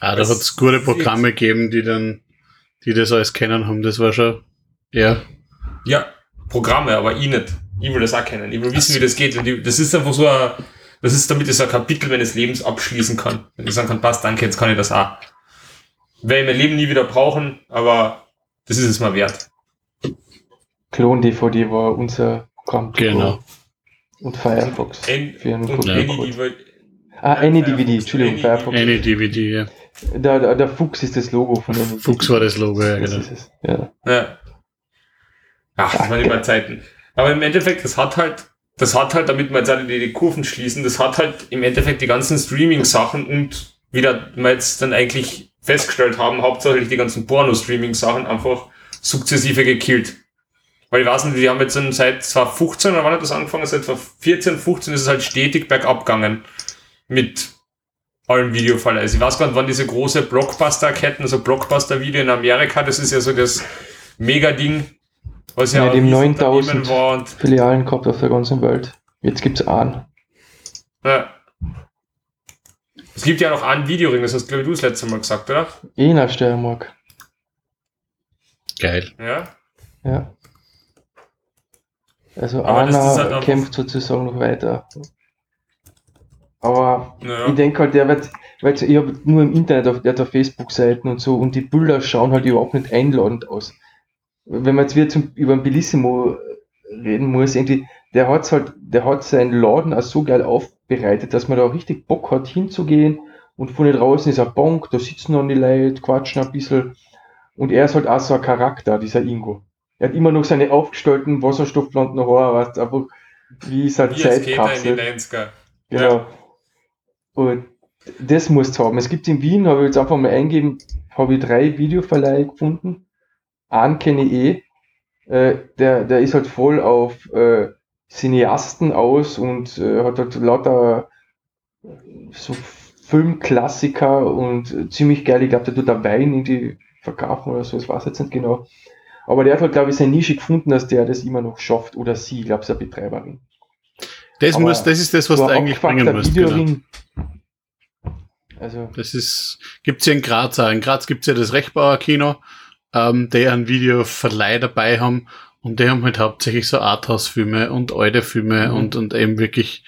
C: Ah, da
A: Das
C: hat es gute Programme gegeben, die dann, die das alles kennen haben. Das war schon, ja.
A: Ja, Programme, aber ich nicht. Ich will das auch kennen. Ich will wissen, wie das geht. Und ich, das ist einfach so ein, das ist damit ich so ein Kapitel meines Lebens abschließen kann. Wenn ich sagen kann, passt, danke, jetzt kann ich das auch. Werde ich mein Leben nie wieder brauchen, aber das ist es mal wert.
B: Klon-DVD war unser Programm.
C: Genau.
B: Und Firefox.
A: N
B: Für einen
A: und
B: guten
A: Any. DVD.
B: Ah, AnyDVD,
A: Firefox.
B: Entschuldigung,
A: Any
B: Firefox.
C: Eine DVD, ja.
B: Der, der, der Fuchs ist das Logo von AnyDVD.
C: Fuchs war das Logo, ja,
B: Das
C: genau.
B: ist es. Ja.
A: Ja. Ach, das waren immer Zeiten. Aber im Endeffekt, das hat halt, das hat halt, damit wir jetzt alle die, die Kurven schließen, das hat halt im Endeffekt die ganzen Streaming-Sachen und wieder wir jetzt dann eigentlich festgestellt haben, hauptsächlich die ganzen Porno-Streaming-Sachen einfach sukzessive gekillt. Weil ich weiß nicht, die haben jetzt dann seit 2015 oder wann hat das angefangen? Seit 2014, 15 ist es halt stetig bergab gegangen. Mit allen Videofallen. Also ich weiß gar nicht, wann diese große Blockbuster-Ketten, also Blockbuster-Video in Amerika, das ist ja so das Mega-Ding, was ja,
B: Ja,
A: Riesenunternehmen
B: 9000
A: war und
B: Filialen gehabt auf der ganzen Welt. Jetzt gibt's einen.
A: ja. Es gibt ja noch einen Videoring, das hast glaube ich du das letzte Mal gesagt, oder?
B: Eh nach Steiermark.
C: Geil.
A: Ja.
B: Ja. Also
A: Aber ist halt
B: kämpft sozusagen noch weiter. Aber
A: ja.
B: ich denke halt, der wird, weil ich habe nur im Internet auf der hat auf Facebook-Seiten und so und die Bilder schauen halt überhaupt nicht einladend aus. Wenn man jetzt wieder zum, über ein Bellissimo reden muss, irgendwie, der hat's halt, der hat seinen Laden auch so geil aufbereitet, dass man da richtig Bock hat hinzugehen und von draußen ist eine Bank, da sitzen noch die Leute, quatschen ein bisschen und er ist halt auch so ein Charakter, dieser Ingo. Er hat immer noch seine aufgestellten wasserstoffblonden Haare, weißt, einfach wie
A: Skater in
B: Zeitkapsel.
A: den 90er.
B: Und das musst du haben. Es gibt in Wien, habe ich jetzt einfach mal eingeben, habe ich drei Videoverleihe gefunden. Einen kenne ich eh. Äh, der, der ist halt voll auf äh, Cineasten aus und äh, hat halt lauter so Filmklassiker und äh, ziemlich geil. Ich glaube, der tut da Wein irgendwie verkaufen oder so, das weiß ich jetzt nicht genau. Aber der hat halt, glaube ich, seine Nische gefunden, dass der das immer noch schafft. Oder sie, ich glaube, es ist eine Betreiberin.
C: Das, muss, das ist das, was du eigentlich bringen musst. Genau.
B: Also,
C: Das ist, gibt's ja in Graz auch. In Graz gibt's ja das Rechtbauer Kino, ähm, die einen Videoverleih dabei haben und die haben halt hauptsächlich so Arthouse-Filme und alte Filme
B: Mhm.
C: und, und eben wirklich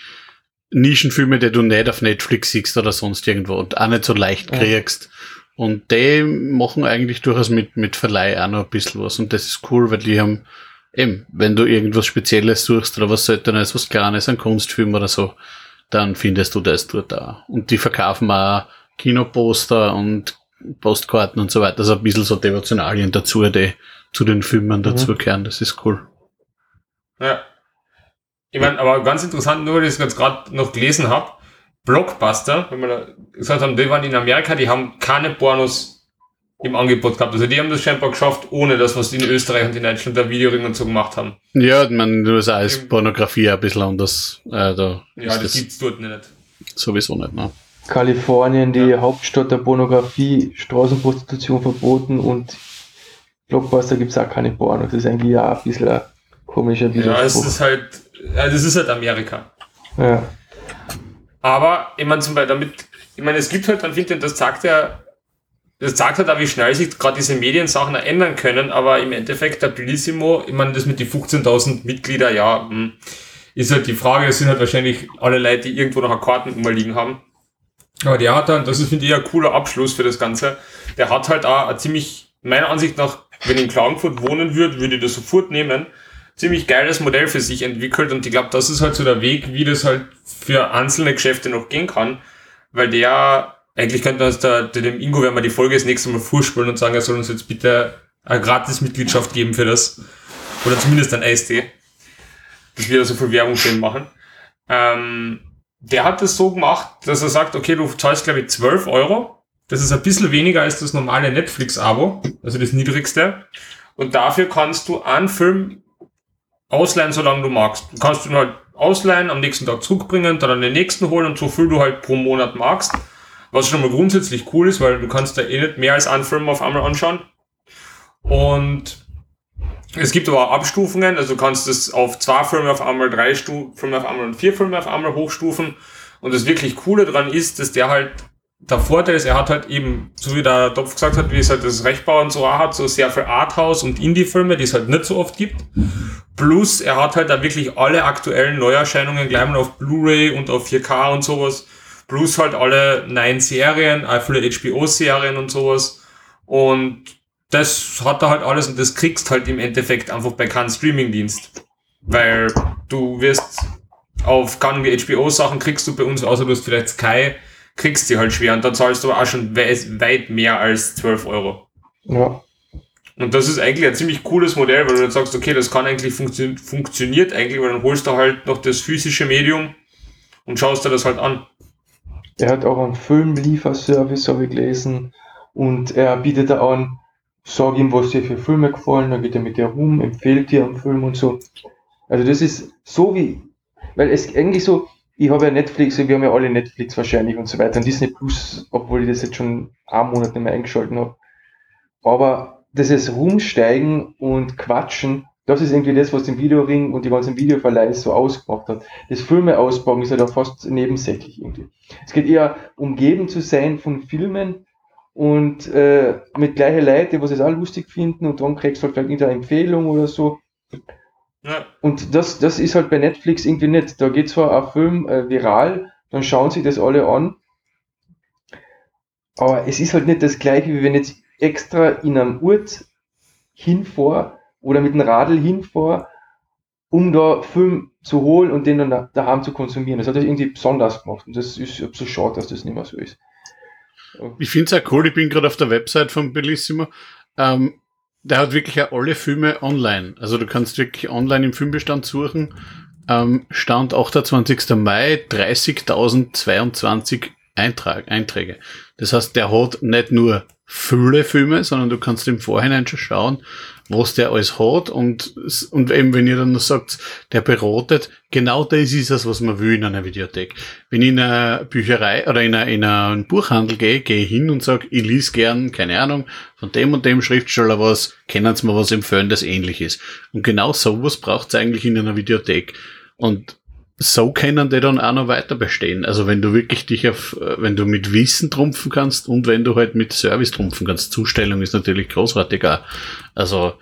C: Nischenfilme, die du nicht auf Netflix siehst oder sonst irgendwo und auch nicht so leicht
B: Ja.
C: kriegst. Und die machen eigentlich durchaus mit, mit Verleih auch noch ein bisschen was und das ist cool, weil die haben eben, wenn du irgendwas Spezielles suchst oder was Seltenes, was Kleines, ein Kunstfilm oder so, dann findest du das dort da. Und die verkaufen auch Kinoposter und Postkarten und so weiter. Also ein bisschen so Devotionalien dazu, die zu den Filmen dazu gehören. Das ist cool.
A: Ja. Ich meine, aber ganz interessant, nur weil ich es jetzt gerade noch gelesen habe, Blockbuster, wenn wir da gesagt haben, die waren in Amerika, die haben keine Pornos im Angebot gehabt. Also die haben das scheinbar geschafft, ohne das, was die in Österreich und in Deutschland der Videoring und so gemacht haben.
C: Ja, ich meine, du ist als. Pornografie ein bisschen anders. Äh, da
A: Ja, das,
C: das
A: gibt's dort nicht.
C: sowieso nicht. Ne?
B: Kalifornien, die
A: Ja.
B: Hauptstadt der Pornografie, Straßenprostitution verboten und Blockbuster gibt es auch keine Porno. Das ist eigentlich auch ein bisschen ein komischer
A: Ja, es
B: Widerspruch.
A: ist halt, ja, das ist halt Amerika.
B: Ja,
A: Aber, ich meine, zum Beispiel damit, ich meine, es gibt halt, man findet, das sagt ja, das zeigt halt auch, wie schnell sich gerade diese Mediensachen ändern können, aber im Endeffekt der Bellissimo, ich meine, das mit die 15.000 Mitglieder, ja, hm, ist halt die Frage, es sind halt wahrscheinlich alle Leute, die irgendwo noch Karten umliegen haben. Aber der hat dann, das ist, finde ich, ein cooler Abschluss für das Ganze, der hat halt auch ein ziemlich, meiner Ansicht nach, wenn in Klagenfurt wohnen würde, würde ich das sofort nehmen, ziemlich geiles Modell für sich entwickelt und ich glaube, das ist halt so der Weg, wie das halt für einzelne Geschäfte noch gehen kann, weil der, eigentlich könnte uns der, der dem Ingo, wenn wir die Folge das nächste Mal vorspielen und sagen, er soll uns jetzt bitte eine Gratis-Mitgliedschaft geben für das. Oder zumindest ein Eistee. Dass wir da so viel Werbung für ihn machen. Ähm, der hat das so gemacht, dass er sagt, okay, du zahlst glaube ich 12 Euro. Das ist ein bisschen weniger als das normale Netflix-Abo, also das niedrigste. Und dafür kannst du einen Film ausleihen, solange du magst. Du kannst ihn halt ausleihen, am nächsten Tag zurückbringen, dann an den nächsten holen und so viel du halt pro Monat magst. Was schon mal grundsätzlich cool ist, weil du kannst da eh nicht mehr als einen Film auf einmal anschauen. Und es gibt aber auch Abstufungen, also du kannst es auf zwei Filme auf einmal, drei Stu Filme auf einmal und vier Filme auf einmal hochstufen. Und das wirklich Coole dran ist, dass der halt der Vorteil ist, er hat halt eben, so wie der Topf gesagt hat, wie es halt das Rechtbau und so auch hat, so sehr viel Arthouse und Indie-Filme, die es halt nicht so oft gibt. Plus, er hat halt da wirklich alle aktuellen Neuerscheinungen gleich mal auf Blu-ray und auf 4K und sowas. Plus halt alle neuen Serien, auch viele HBO-Serien und sowas. Und das hat er halt alles und das kriegst halt im Endeffekt einfach bei keinem Streaming-Dienst. Weil du wirst auf keinen HBO-Sachen kriegst du bei uns, außer du hast vielleicht Sky, kriegst die halt schwer und da zahlst du auch schon we weit mehr als 12 Euro.
B: Ja.
A: Und das ist eigentlich ein ziemlich cooles Modell, weil du dann sagst, okay, das kann eigentlich funktio funktioniert eigentlich, weil dann holst du halt noch das physische Medium und schaust dir das halt an.
B: Er hat auch einen Filmlieferservice, habe ich gelesen. Und er bietet da an, sag ihm, was dir für Filme gefallen, dann geht er mit dir rum, empfiehlt dir einen Film und so. Also das ist so wie, weil es eigentlich so, ich habe ja Netflix, wir haben ja alle Netflix wahrscheinlich und so weiter und Disney Plus, obwohl ich das jetzt schon einen Monat nicht mehr eingeschaltet habe. Aber das ist Rumsteigen und Quatschen, das ist irgendwie das, was den Videoring und die ganzen Videoverleih so ausgemacht hat. Das Filme ausbauen ist ja halt fast nebensächlich irgendwie. Es geht eher umgeben zu sein von Filmen und äh, mit gleichen Leuten, was es auch lustig finden und dann kriegst du halt vielleicht irgendeine Empfehlung oder so.
A: Ja.
B: Und das, das ist halt bei Netflix irgendwie nicht. Da geht zwar ein Film äh, viral, dann schauen sich das alle an, aber es ist halt nicht das gleiche, wie wenn jetzt extra in einem Ort hinfahr oder mit einem Radl hinfahr, um da Film zu holen und den dann da- daheim zu konsumieren. Das hat das irgendwie besonders gemacht und das ist so schade, dass das nicht mehr so ist.
C: Ich finde es auch cool, ich bin gerade auf der Website von Bellissimo. Ähm, der hat wirklich auch alle Filme online. Also du kannst wirklich online im Filmbestand suchen. Ähm, Stand 28. Mai 30.022 Eintrag, Einträge. Das heißt, der hat nicht nur viele Filme, sondern du kannst im Vorhinein schon schauen, was der alles hat und, und eben wenn ihr dann noch sagt, der beratet, genau das ist es, was man will in einer Videothek. Wenn ich in eine Bücherei oder in, eine, in einen Buchhandel gehe, gehe ich hin und sage, ich lese gern, keine Ahnung, von dem und dem Schriftsteller was, können Sie mir was empfehlen, das ähnlich ist. Und genau sowas braucht es eigentlich in einer Videothek. Und so können die dann auch noch weiter bestehen. Also wenn du wirklich dich auf, äh, wenn du mit Wissen trumpfen kannst und wenn du halt mit Service trumpfen kannst. Zustellung ist natürlich großartiger. Also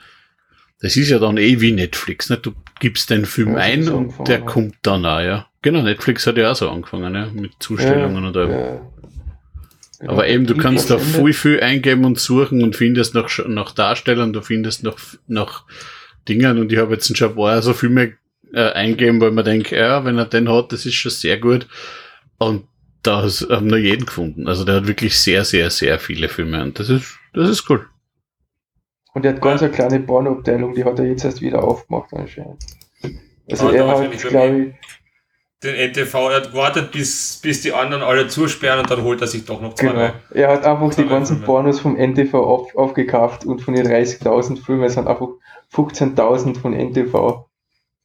C: das ist ja dann eh wie Netflix. Ne? Du gibst den Film
B: Ja,
C: ein
B: so
C: und der
B: ja.
C: kommt dann auch, ja. Genau, Netflix hat ja auch so angefangen, ja, mit Zustellungen
B: Ja,
C: und allem.
B: Genau.
C: Aber eben, du
B: Ich-
C: kannst da viel, viel eingeben und suchen und findest nach, nach Darstellern, du findest nach, nach Dingen und ich habe jetzt schon ein paar so Filme äh, eingeben, weil man denkt, ja, wenn er den hat, das ist schon sehr gut. Und da haben wir jeden gefunden. Also der hat wirklich sehr, sehr, sehr viele Filme und das ist, das ist cool.
B: Und er hat ganz eine kleine Pornoabteilung, die hat er jetzt erst wieder aufgemacht anscheinend. Also
A: da
B: er hat, glaube ich,
A: Den NTV, er hat gewartet, bis, bis die anderen alle zusperren und dann holt er sich doch noch zwei.
B: genau. Er hat einfach die ganzen
A: Filme.
B: Pornos vom NTV auf, aufgekauft und von den 30.000 Filmen sind einfach 15.000 von NTV.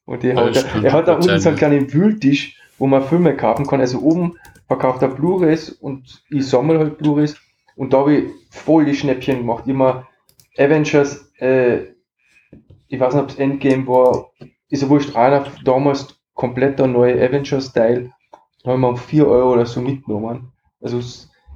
B: Und die hat er, hat da unten so einen kleinen Wühltisch, wo man Filme kaufen kann. Also oben verkauft er Blu-rays und ich sammle halt Blu-rays und da habe ich voll die Schnäppchen gemacht. Immer Avengers, äh, ich weiß nicht, ob es Endgame war, ist ja wurscht, einer damals komplett der neue Avengers-Style, haben wir um 4 Euro oder so mitgenommen. Also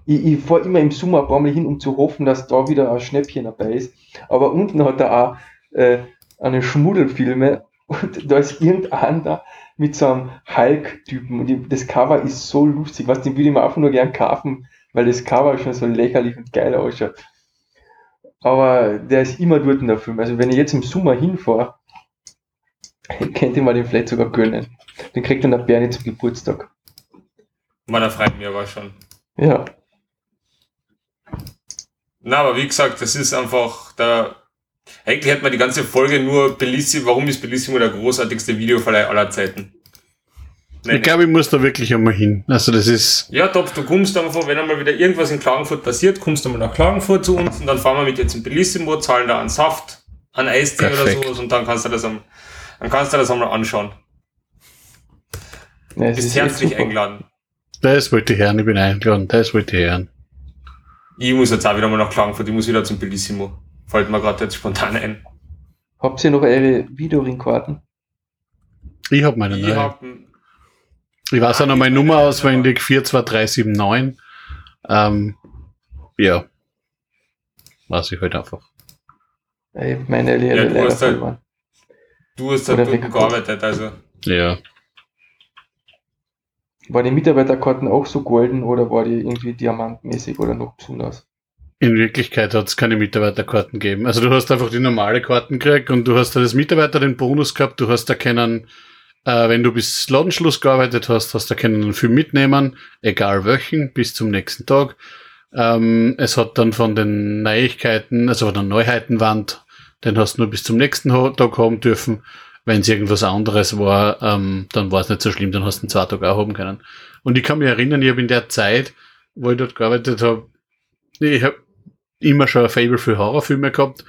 B: ich, ich fahre immer im Sommer ein paar Mal hin, um zu hoffen, dass da wieder ein Schnäppchen dabei ist. Aber unten hat er auch äh, eine Schmuddelfilme und da ist irgendein da mit so einem Hulk-Typen und das Cover ist so lustig, was den würde ich mir einfach nur gern kaufen, weil das Cover schon so lächerlich und geil ausschaut. Aber der ist immer dort in der Film. Also wenn ich jetzt im Sommer hinfahre, könnte ich mir den vielleicht sogar gönnen. Den kriegt dann der Bernie zum Geburtstag.
A: Man, da freut mich aber schon.
B: Ja.
A: Na, aber wie gesagt, das ist einfach da. Eigentlich hätte man die ganze Folge nur Bellissimo, warum ist Bellissimo der großartigste Videoverleih aller Zeiten?
C: Ich glaube, ich muss da wirklich einmal hin. Also das ist,
A: Ja, top, du kommst einfach, wenn einmal wieder irgendwas in Klagenfurt passiert, kommst du mal nach Klagenfurt zu uns und dann fahren wir mit dir zum Bellissimo, zahlen da einen Saft, einen Eistee oder sowas und dann kannst du das am, dann kannst du das einmal anschauen.
B: ja
A: Bist
B: ist echt
A: herzlich eingeladen.
C: das wollte ich hören, ich bin eingeladen, das wollte ich hören.
A: Ich muss jetzt auch wieder mal nach Klagenfurt, ich muss wieder zum Bellissimo. Fällt mir gerade jetzt spontan ein.
B: Habt ihr noch eure Videoringkarten?
C: Ich habe meine
A: Ich
C: neue.
A: hab,
C: Ich weiß auch noch meine
A: Ah,
C: Nummer
A: meine
C: auswendig, 42379. Ähm, ja. Weiß ich halt einfach.
B: Ey, meine Lehre
A: Ja, du
B: leider
A: hast halt-. Du hast halt
B: weggekommen.
A: gearbeitet, also.
C: Ja.
B: War die Mitarbeiterkarten auch so golden oder war die irgendwie diamantmäßig oder noch besonders?
C: In Wirklichkeit hat es keine Mitarbeiterkarten gegeben. Also du hast einfach die normale Karten gekriegt und du hast als Mitarbeiter den Bonus gehabt, du hast da können, äh, wenn du bis Ladenschluss gearbeitet hast, hast da können einen Film mitnehmen, egal welchen, bis zum nächsten Tag. Ähm, es hat dann von den Neuigkeiten, also von der Neuheitenwand, den hast du nur bis zum nächsten Tag haben dürfen. Wenn es irgendwas anderes war, ähm, dann war es nicht so schlimm, dann hast du einen zwei Tage auch haben können. Und ich kann mich erinnern, ich habe in der Zeit, wo ich dort gearbeitet habe, ich habe immer schon ein Fable für Horrorfilme gehabt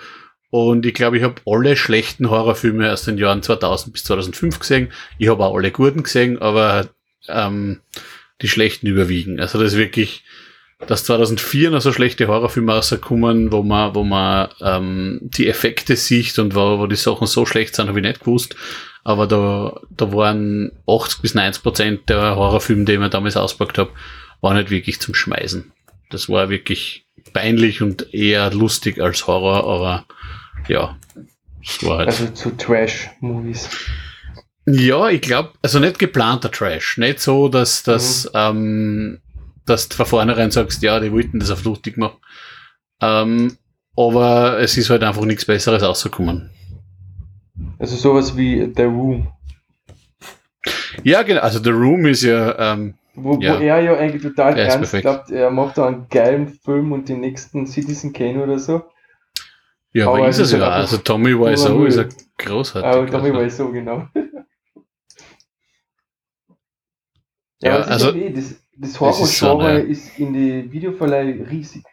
C: und ich glaube, ich habe alle schlechten Horrorfilme aus den Jahren 2000 bis 2005 gesehen. Ich habe auch alle guten gesehen, aber ähm, die schlechten überwiegen. Also das ist wirklich, dass 2004 noch so schlechte Horrorfilme rauskommen, wo man, wo man ähm, die Effekte sieht und wo, wo die Sachen so schlecht sind, habe ich nicht gewusst. Aber da, da waren 80 bis 90 Prozent der Horrorfilme, die ich mir damals auspackt habe, waren nicht wirklich zum Schmeißen. Das war wirklich peinlich und eher lustig als Horror, aber ja, es war halt.
B: Also zu Trash-Movies.
C: Ja, ich glaube, also nicht geplanter Trash. Nicht so, dass das, ähm, dass du von vornherein sagst, ja, die wollten das auf lustig machen. Ähm, aber es ist halt einfach nichts Besseres rausgekommen.
B: Also sowas wie The Room.
C: Ja, genau. Also The Room ist ja, ähm,
B: Wo,
C: Ja.
B: wo er ja eigentlich total
C: ist
B: ernst glaubt, er macht da einen geilen Film und den nächsten Citizen Kane oder so.
C: ja,
B: Aber
C: aber ist es
B: ist
C: ja.
B: halt
C: Also Tommy Wiseau ist ja
B: Müll.
C: großartig.
B: Aber Tommy
C: also.
B: so genau.
C: Ja, also-
B: ist ja eh, das, das
C: ist
B: Horror-Genre
C: schon,
B: ist, in die Videoverleih riesig.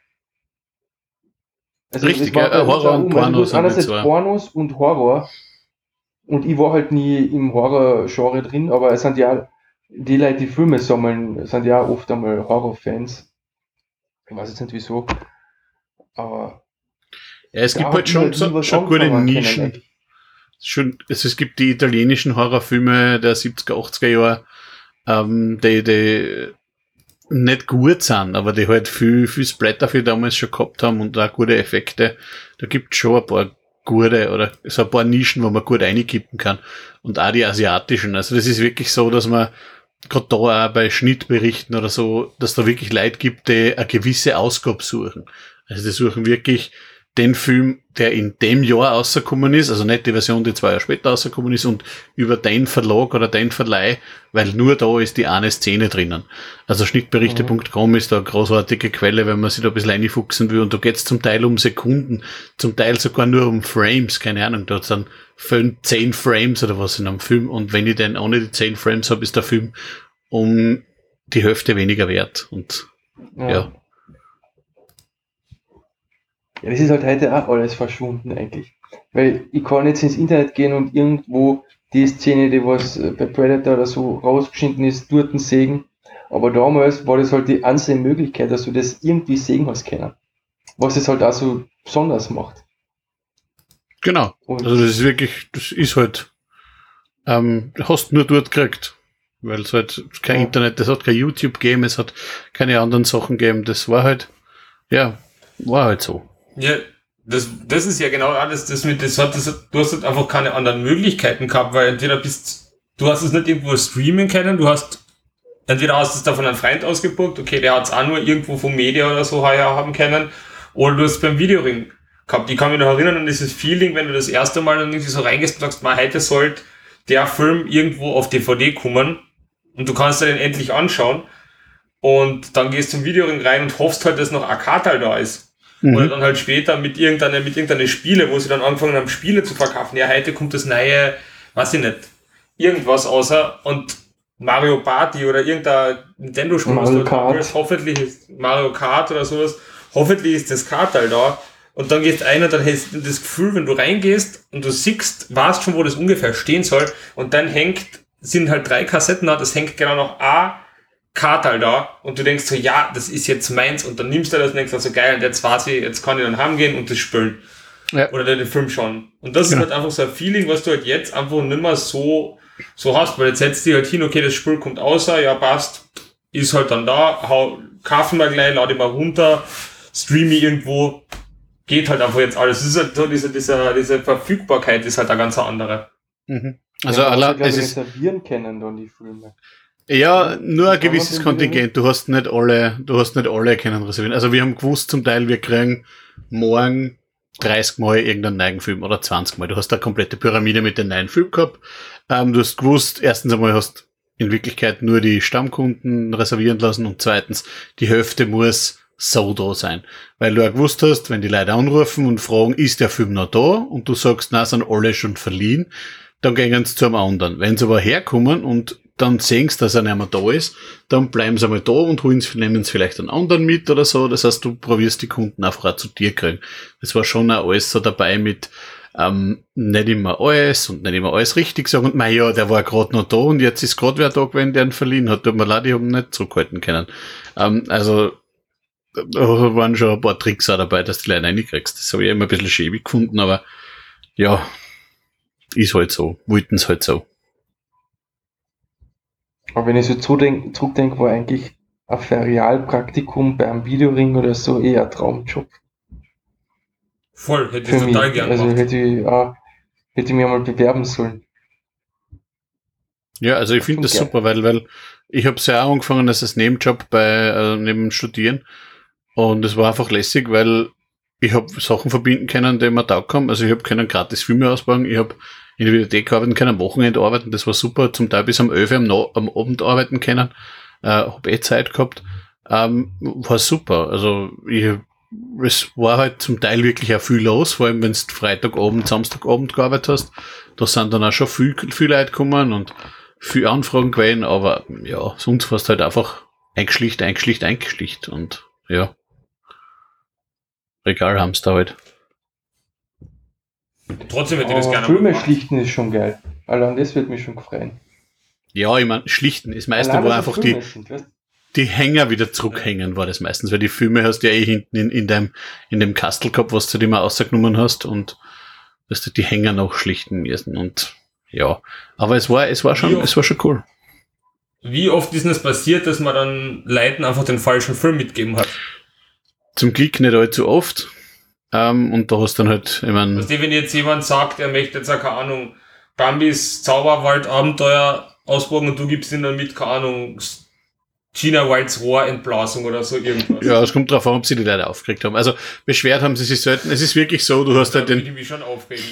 B: Also
C: Richtig, ja,
B: uns
C: Horror und.
B: Also
C: Pornos sind
B: einerseits
C: zwei.
B: Pornos und Horror. Und ich war halt nie im Horror-Genre drin, aber es sind ja die Leute, die Filme sammeln, sind ja oft einmal Horror-Fans. Ich weiß jetzt nicht wieso. Aber
C: Ja, es gibt halt schon, so, schon gute
B: können,
C: Nischen. schon, also es gibt die italienischen Horrorfilme der 70er, 80er Jahre, ähm, die, die nicht gut sind, aber die halt viel, viel Splatter für damals schon gehabt haben und auch gute Effekte. Da gibt schon ein paar gute oder so ein paar Nischen, wo man gut einkippen kann. Und auch die asiatischen. Also das ist wirklich so, dass man gerade da auch bei Schnittberichten oder so, dass da wirklich Leute gibt, die eine gewisse Ausgabe suchen. Also die suchen wirklich den Film, der in dem Jahr rausgekommen ist, also nicht die Version, die zwei Jahre später rausgekommen ist und über den Verlag oder den Verleih, weil nur da ist die eine Szene drinnen. Also schnittberichte.com ist da eine großartige Quelle, wenn man sich da ein bisschen reinfuchsen will und da geht's zum Teil um Sekunden, zum Teil sogar nur um Frames, keine Ahnung, da sind fünf, zehn Frames oder was in einem Film und wenn ich den ohne die zehn Frames habe, ist der Film um die Hälfte weniger wert und ja.
B: Ja, das ist halt heute auch alles verschwunden eigentlich. Weil ich kann jetzt ins Internet gehen und irgendwo die Szene, die was äh, bei Predator oder so rausgeschnitten ist, dort sägen. Aber damals war das halt die einzige Möglichkeit, dass du das irgendwie sägen hast können. Was es halt auch so besonders macht.
C: Genau.
B: Und
C: Also das ist wirklich, das ist halt, ähm, hast nur dort gekriegt. Weil es halt kein
B: Ja.
C: Internet, es hat kein YouTube gegeben, es hat keine anderen Sachen gegeben. Das war halt, ja, war halt so.
A: Ja, das, das ist ja genau alles, das mit, das hat, das, du hast halt einfach keine anderen Möglichkeiten gehabt, weil entweder bist, du hast es nicht irgendwo streamen können, du hast, entweder hast du es da von einem Freund ausgebucht, okay, der hat es auch nur irgendwo vom Media oder so her haben können, oder du hast es beim Videoring gehabt. Ich kann mich noch erinnern an dieses Feeling, wenn du das erste Mal dann irgendwie so reingehst und sagst, mal, heute sollte der Film irgendwo auf DVD kommen und du kannst dir den endlich anschauen und dann gehst du zum Videoring rein und hoffst halt, dass noch ein Kartal da ist. Oder
C: Mhm.
A: dann halt später mit irgendeiner, mit irgendeiner Spiele, wo sie dann angefangen haben, Spiele zu verkaufen. Ja, heute kommt das neue, weiß ich nicht, irgendwas außer und Mario Party oder irgendein Nintendo-Spiel, was
B: Mario
A: du
B: Kart.
A: willst. hoffentlich ist Mario Kart oder sowas, hoffentlich ist das Kartal da. Und dann gehst ein und dann hast du das Gefühl, wenn du reingehst und du siehst, weißt schon, wo das ungefähr stehen soll und dann hängt, sind halt drei Kassetten da, das hängt genau noch A Kartal da und du denkst so, ja, das ist jetzt meins und dann nimmst du das und denkst also geil, und jetzt weiß ich, jetzt kann ich dann heimgehen und das spielen.
C: Ja.
A: Oder den Film schauen. Und das
C: Genau.
A: ist halt einfach so ein Feeling, was du halt jetzt einfach nicht mehr so, so hast, weil jetzt setzt du halt hin, okay, das Spiel kommt außer, ja, passt, ist halt dann da, hau, kaufen wir gleich, lade ich mal runter, streame ich irgendwo, geht halt einfach jetzt alles. Es ist halt so diese, diese, diese Verfügbarkeit ist halt eine ganz andere.
C: Mhm.
B: Also ja,
C: Allah, es ist,
B: reservieren können dann die Filme.
C: Ja, nur ein gewisses Kontingent. Du hast nicht alle, du hast nicht alle können reservieren. Also wir haben gewusst zum Teil, wir kriegen morgen 30 Mal irgendeinen neuen Film oder 20 Mal. Du hast eine komplette Pyramide mit den neuen Filmen gehabt. Ähm, du hast gewusst, erstens einmal hast in Wirklichkeit nur die Stammkunden reservieren lassen und zweitens, die Hälfte muss so da sein. Weil du auch gewusst hast, wenn die Leute anrufen und fragen, ist der Film noch da? Und du sagst, na, sind alle schon verliehen, dann gehen sie zu einem anderen. Wenn sie aber herkommen und dann sehen sie, dass er nicht mehr da ist, dann bleiben sie einmal da und holen nehmen sie vielleicht einen anderen mit oder so. Das heißt, du probierst die Kunden einfach auch zu dir kriegen. Das war schon auch alles so dabei mit, ähm, nicht immer alles und nicht immer alles richtig sagen. Und mein ja, der war gerade noch da und jetzt ist gerade wer da gewesen, der ihn verliehen hat. Tut mir leid, ich habe ihn nicht zurückhalten können. Ähm, also, da waren schon ein paar Tricks auch dabei, dass du die Leute reinkriegst. Das habe ich immer ein bisschen schäbig gefunden, aber ja, ist halt so. Wollten es halt so.
B: Aber wenn ich so zurückdenke, war eigentlich ein Ferialpraktikum beim Videoring oder so eher ein Traumjob.
A: Voll, hätte ich
B: Für mich.
A: total gern
B: Also
A: gemacht.
B: hätte ich, auch, hätte ich mir mal bewerben sollen.
C: Ja, also ich finde das super, weil, weil ich habe ja auch angefangen als das Nebenjob bei äh, neben dem Studieren und es war einfach lässig, weil ich habe Sachen verbinden können, die mir taugt haben. Also ich habe können gratis Filme ausbauen, ich habe in der Videothek arbeiten können, am Wochenende arbeiten, das war super, zum Teil bis um 11 Uhr am, No- am Abend arbeiten können, äh, habe eh Zeit gehabt, ähm, war super. Also ich, es war halt zum Teil wirklich auch viel los, vor allem wenn du Freitagabend, Samstagabend gearbeitet hast, da sind dann auch schon viel, viel Leute gekommen und viel Anfragen gewesen, aber ja, sonst warst halt einfach eingeschlicht, eingeschlicht, eingeschlicht und ja. Regal haben's da halt.
A: Trotzdem hätte ich das
B: Aber
A: gerne
B: Filme
A: gemacht.
B: schlichten ist schon geil. Allein das wird mich schon freuen.
C: Ja, ich mein, schlichten. Das meiste
B: Allein, es
C: einfach die,
B: sind,
C: die Hänger wieder zurückhängen, war das meistens, weil die Filme hast du ja eh hinten in, in dem, in dem Kastel gehabt, was du dir mal rausgenommen hast und dass du die Hänger noch schlichten müssen und ja. Aber es war, es war schon,
A: Ja.
C: es war schon cool.
A: Wie oft ist denn das passiert, dass man dann Leuten einfach den falschen Film mitgeben hat?
C: Zum Glück nicht allzu oft. Ähm, und da hast du dann halt, ich mein,
A: Weißt du, wenn jetzt jemand sagt, er möchte jetzt, auch, keine Ahnung, Bambis Zauberwald-Abenteuer ausprobieren und du gibst ihm dann mit, keine Ahnung, Gina Wilds Rohrentblasung oder so irgendwas.
C: Ja, es kommt drauf an, ob sie die Leute aufgeregt haben. Also beschwert haben sie sich selten. Es ist wirklich so, du hast halt
A: würde
C: den,
A: ich mich schon aufregen.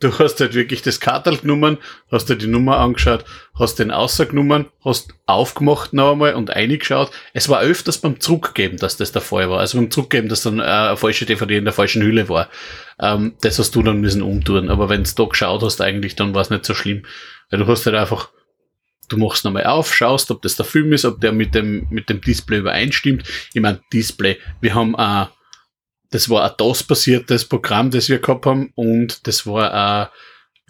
C: Du hast halt wirklich das Kartal genommen, hast dir die Nummer angeschaut, hast den ausgenommen, hast aufgemacht noch einmal und eingeschaut. Es war öfters beim Zurückgeben, dass das der Fall war. Also beim Zurückgeben, dass dann äh, eine falsche DVD in der falschen Hülle war. Ähm, das hast du dann müssen umtun. Aber wenn du da geschaut hast, eigentlich, dann war es nicht so schlimm. Weil du hast halt einfach du machst nochmal auf, schaust, ob das der Film ist, ob der mit dem, mit dem Display übereinstimmt. Ich meine, Display, wir haben äh, das war ein DOS-basiertes Programm, das wir gehabt haben und das war ein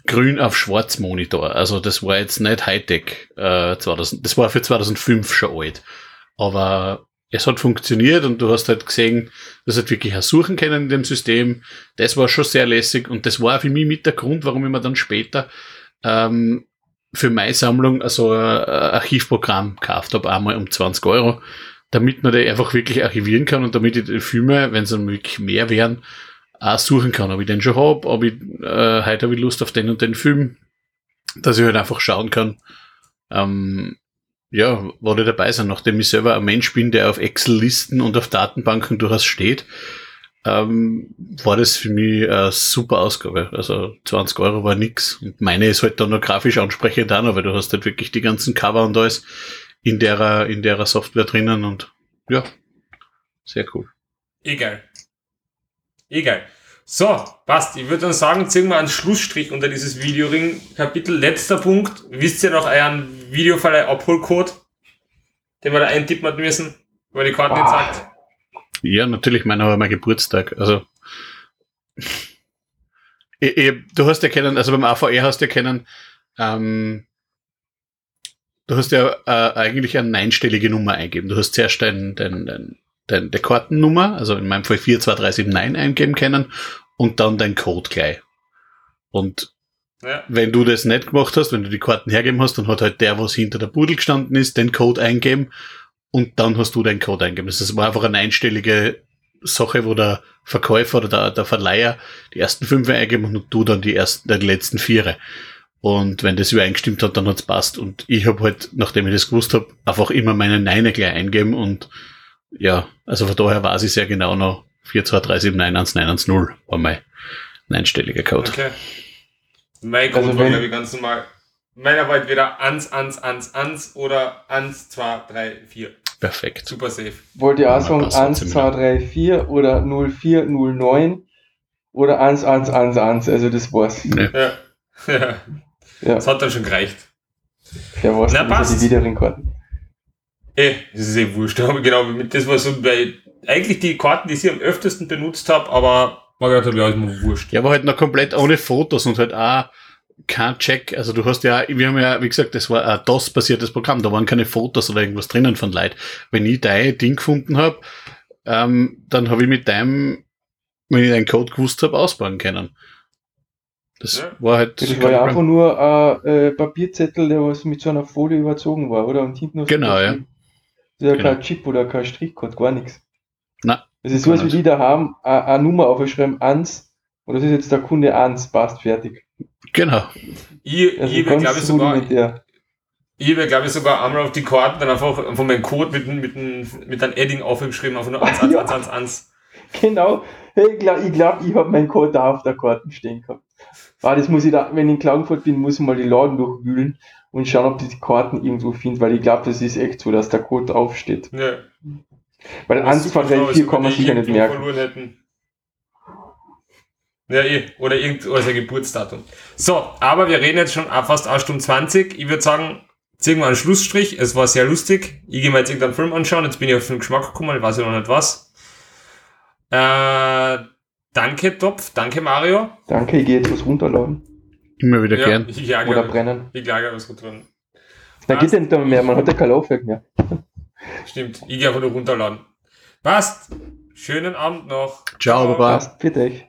C: grün auf schwarz Monitor. Also das war jetzt nicht Hightech äh, 2000, das war für 2005 schon alt. Aber es hat funktioniert und du hast halt gesehen, dass halt wirklich auch suchen können in dem System. Das war schon sehr lässig und das war für mich mit der Grund, warum ich mir dann später ähm, für meine Sammlung also ein Archivprogramm gekauft habe, einmal um 20 Euro, damit man die einfach wirklich archivieren kann und damit ich die Filme, wenn es dann wirklich mehr wären, auch suchen kann, ob ich den schon habe, ob ich äh, heute habe ich Lust auf den und den Film, dass ich halt einfach schauen kann, ähm, ja, wo die dabei sind, nachdem ich selber ein Mensch bin, der auf Excel-Listen und auf Datenbanken durchaus steht, ähm, war das für mich eine super Ausgabe. Also 20 Euro war nix. Und meine ist halt dann noch grafisch ansprechend auch noch, weil du hast halt wirklich die ganzen Cover und alles in der, in der Software drinnen und ja, sehr cool.
A: Egal. Egal. So, passt. Ich würde dann sagen, ziehen wir einen Schlussstrich unter dieses Videoring-Kapitel. Letzter Punkt. Wisst ihr noch euren Videoverleih-Abholcode, den wir da eintippen hat müssen, weil die Karte nicht
B: Ah.
A: sagt?
C: Ja, natürlich, meiner war mein Geburtstag. Also ich, ich, du hast ja kennen, also beim AVR hast du ja kennen, ähm, du hast ja äh, eigentlich eine einstellige Nummer eingeben. Du hast zuerst dein, dein, dein, dein, der Kartennummer, also in meinem Fall 42379 eingeben können und dann dein Code gleich. Und
A: Ja.
C: wenn du das nicht gemacht hast, wenn du die Karten hergeben hast, dann hat halt der, was hinter der Pudel gestanden ist, den Code eingeben und dann hast du deinen Code eingegeben. Das war einfach eine einstellige Sache, wo der Verkäufer oder der, der Verleiher die ersten fünf eingeben und du dann die ersten, die letzten vier. Und wenn das übereingestimmt hat, dann hat's passt. Und ich habe halt, nachdem ich das gewusst habe, einfach immer meine Neine gleich eingeben und ja, also von daher weiß ich sehr genau noch 423791910 war mein einstelliger Code.
A: Okay. Mein Code
B: Also
A: war, glaube ich, ganz normal. Meiner war entweder 1, 1, 1, 1 oder 1, 2, 3, 4.
C: Perfekt.
A: Super safe.
B: Wollt ihr auch sagen
C: passt
B: 1,
C: ziemlich.
B: 2, 3, 4 oder 0, 4, 0, 9 oder 1, 1, 1, 1, also das war's.
C: Nee.
A: Ja. ja.
B: Ja,
A: Das hat dann schon gereicht.
B: der war's,
A: Na,
B: ja
A: passt.
B: die wiederin Karten.
A: Eh, das ist eh wurscht. Aber genau, das war so, weil eigentlich die Karten, die ich am öftesten benutzt habe, aber man gedacht habe, ja, ist mir wurscht.
C: Ja, aber halt noch komplett ohne Fotos und halt auch kein Check. Also du hast ja, wir haben ja, wie gesagt, das war ein DOS-basiertes Programm, da waren keine Fotos oder irgendwas drinnen von Leid. Wenn ich dein Ding gefunden habe, ähm, dann habe ich mit deinem, wenn ich deinen Code gewusst habe, ausbauen können. Das
A: Ja.
C: war halt.
B: Das war ja einfach nur ein äh, Papierzettel, der was mit so einer Folie überzogen war, oder? Und hinten noch so
C: Genau,
B: was
C: ja.
B: drin. Das ist ja
C: Genau.
B: kein Chip oder kein Strichcode, gar nichts.
C: Na,
B: Das ist so, als wie die da haben, eine Nummer aufgeschrieben, 1, und das ist jetzt der Kunde 1, passt, fertig.
C: Genau.
A: Ich,
B: Also
A: ich glaube ich, sogar, ich habe, glaube ich, sogar einmal auf die Karten dann einfach von meinem Code mit, einem- mit, mit einem Edding aufgeschrieben, einfach nur 1, 1,
B: Ja.
A: 1, 1, 1.
B: Genau. Hey, ich glaube, ich, glaub, ich habe meinen Code da auf der Karten stehen gehabt. Ah, das muss ich da, wenn ich in Klagenfurt bin, muss ich mal die Laden durchwühlen und schauen, ob ich die Karten irgendwo finde, weil ich glaube, das ist echt so, dass der Code draufsteht.
A: Ja.
B: Weil 1, 2, 3, 4 kann man sicher nicht merken.
A: Ja, eh. Oder irgend sein Geburtsdatum. So, aber wir reden jetzt schon fast 1 Stunde 20. Ich würde sagen, ziehen wir einen Schlussstrich. Es war sehr lustig. Ich gehe mir jetzt irgendeinen Film anschauen. Jetzt bin ich auf den Geschmack gekommen. Ich weiß ja noch nicht was. Äh, danke, Topf. Danke, Mario.
B: Danke, ich gehe jetzt was runterladen
C: Immer wieder
A: Ja,
C: gern.
A: ich
B: oder
A: ärgere,
B: brennen.
A: ich ärgere was dran.
B: Da geht ja nicht mehr, man hat ja kein Laufwerk mehr.
A: Stimmt. Ich gehe einfach nur runterladen. Passt. Schönen Abend noch.
C: Ciao, Baba.
B: Passt, bitte euch.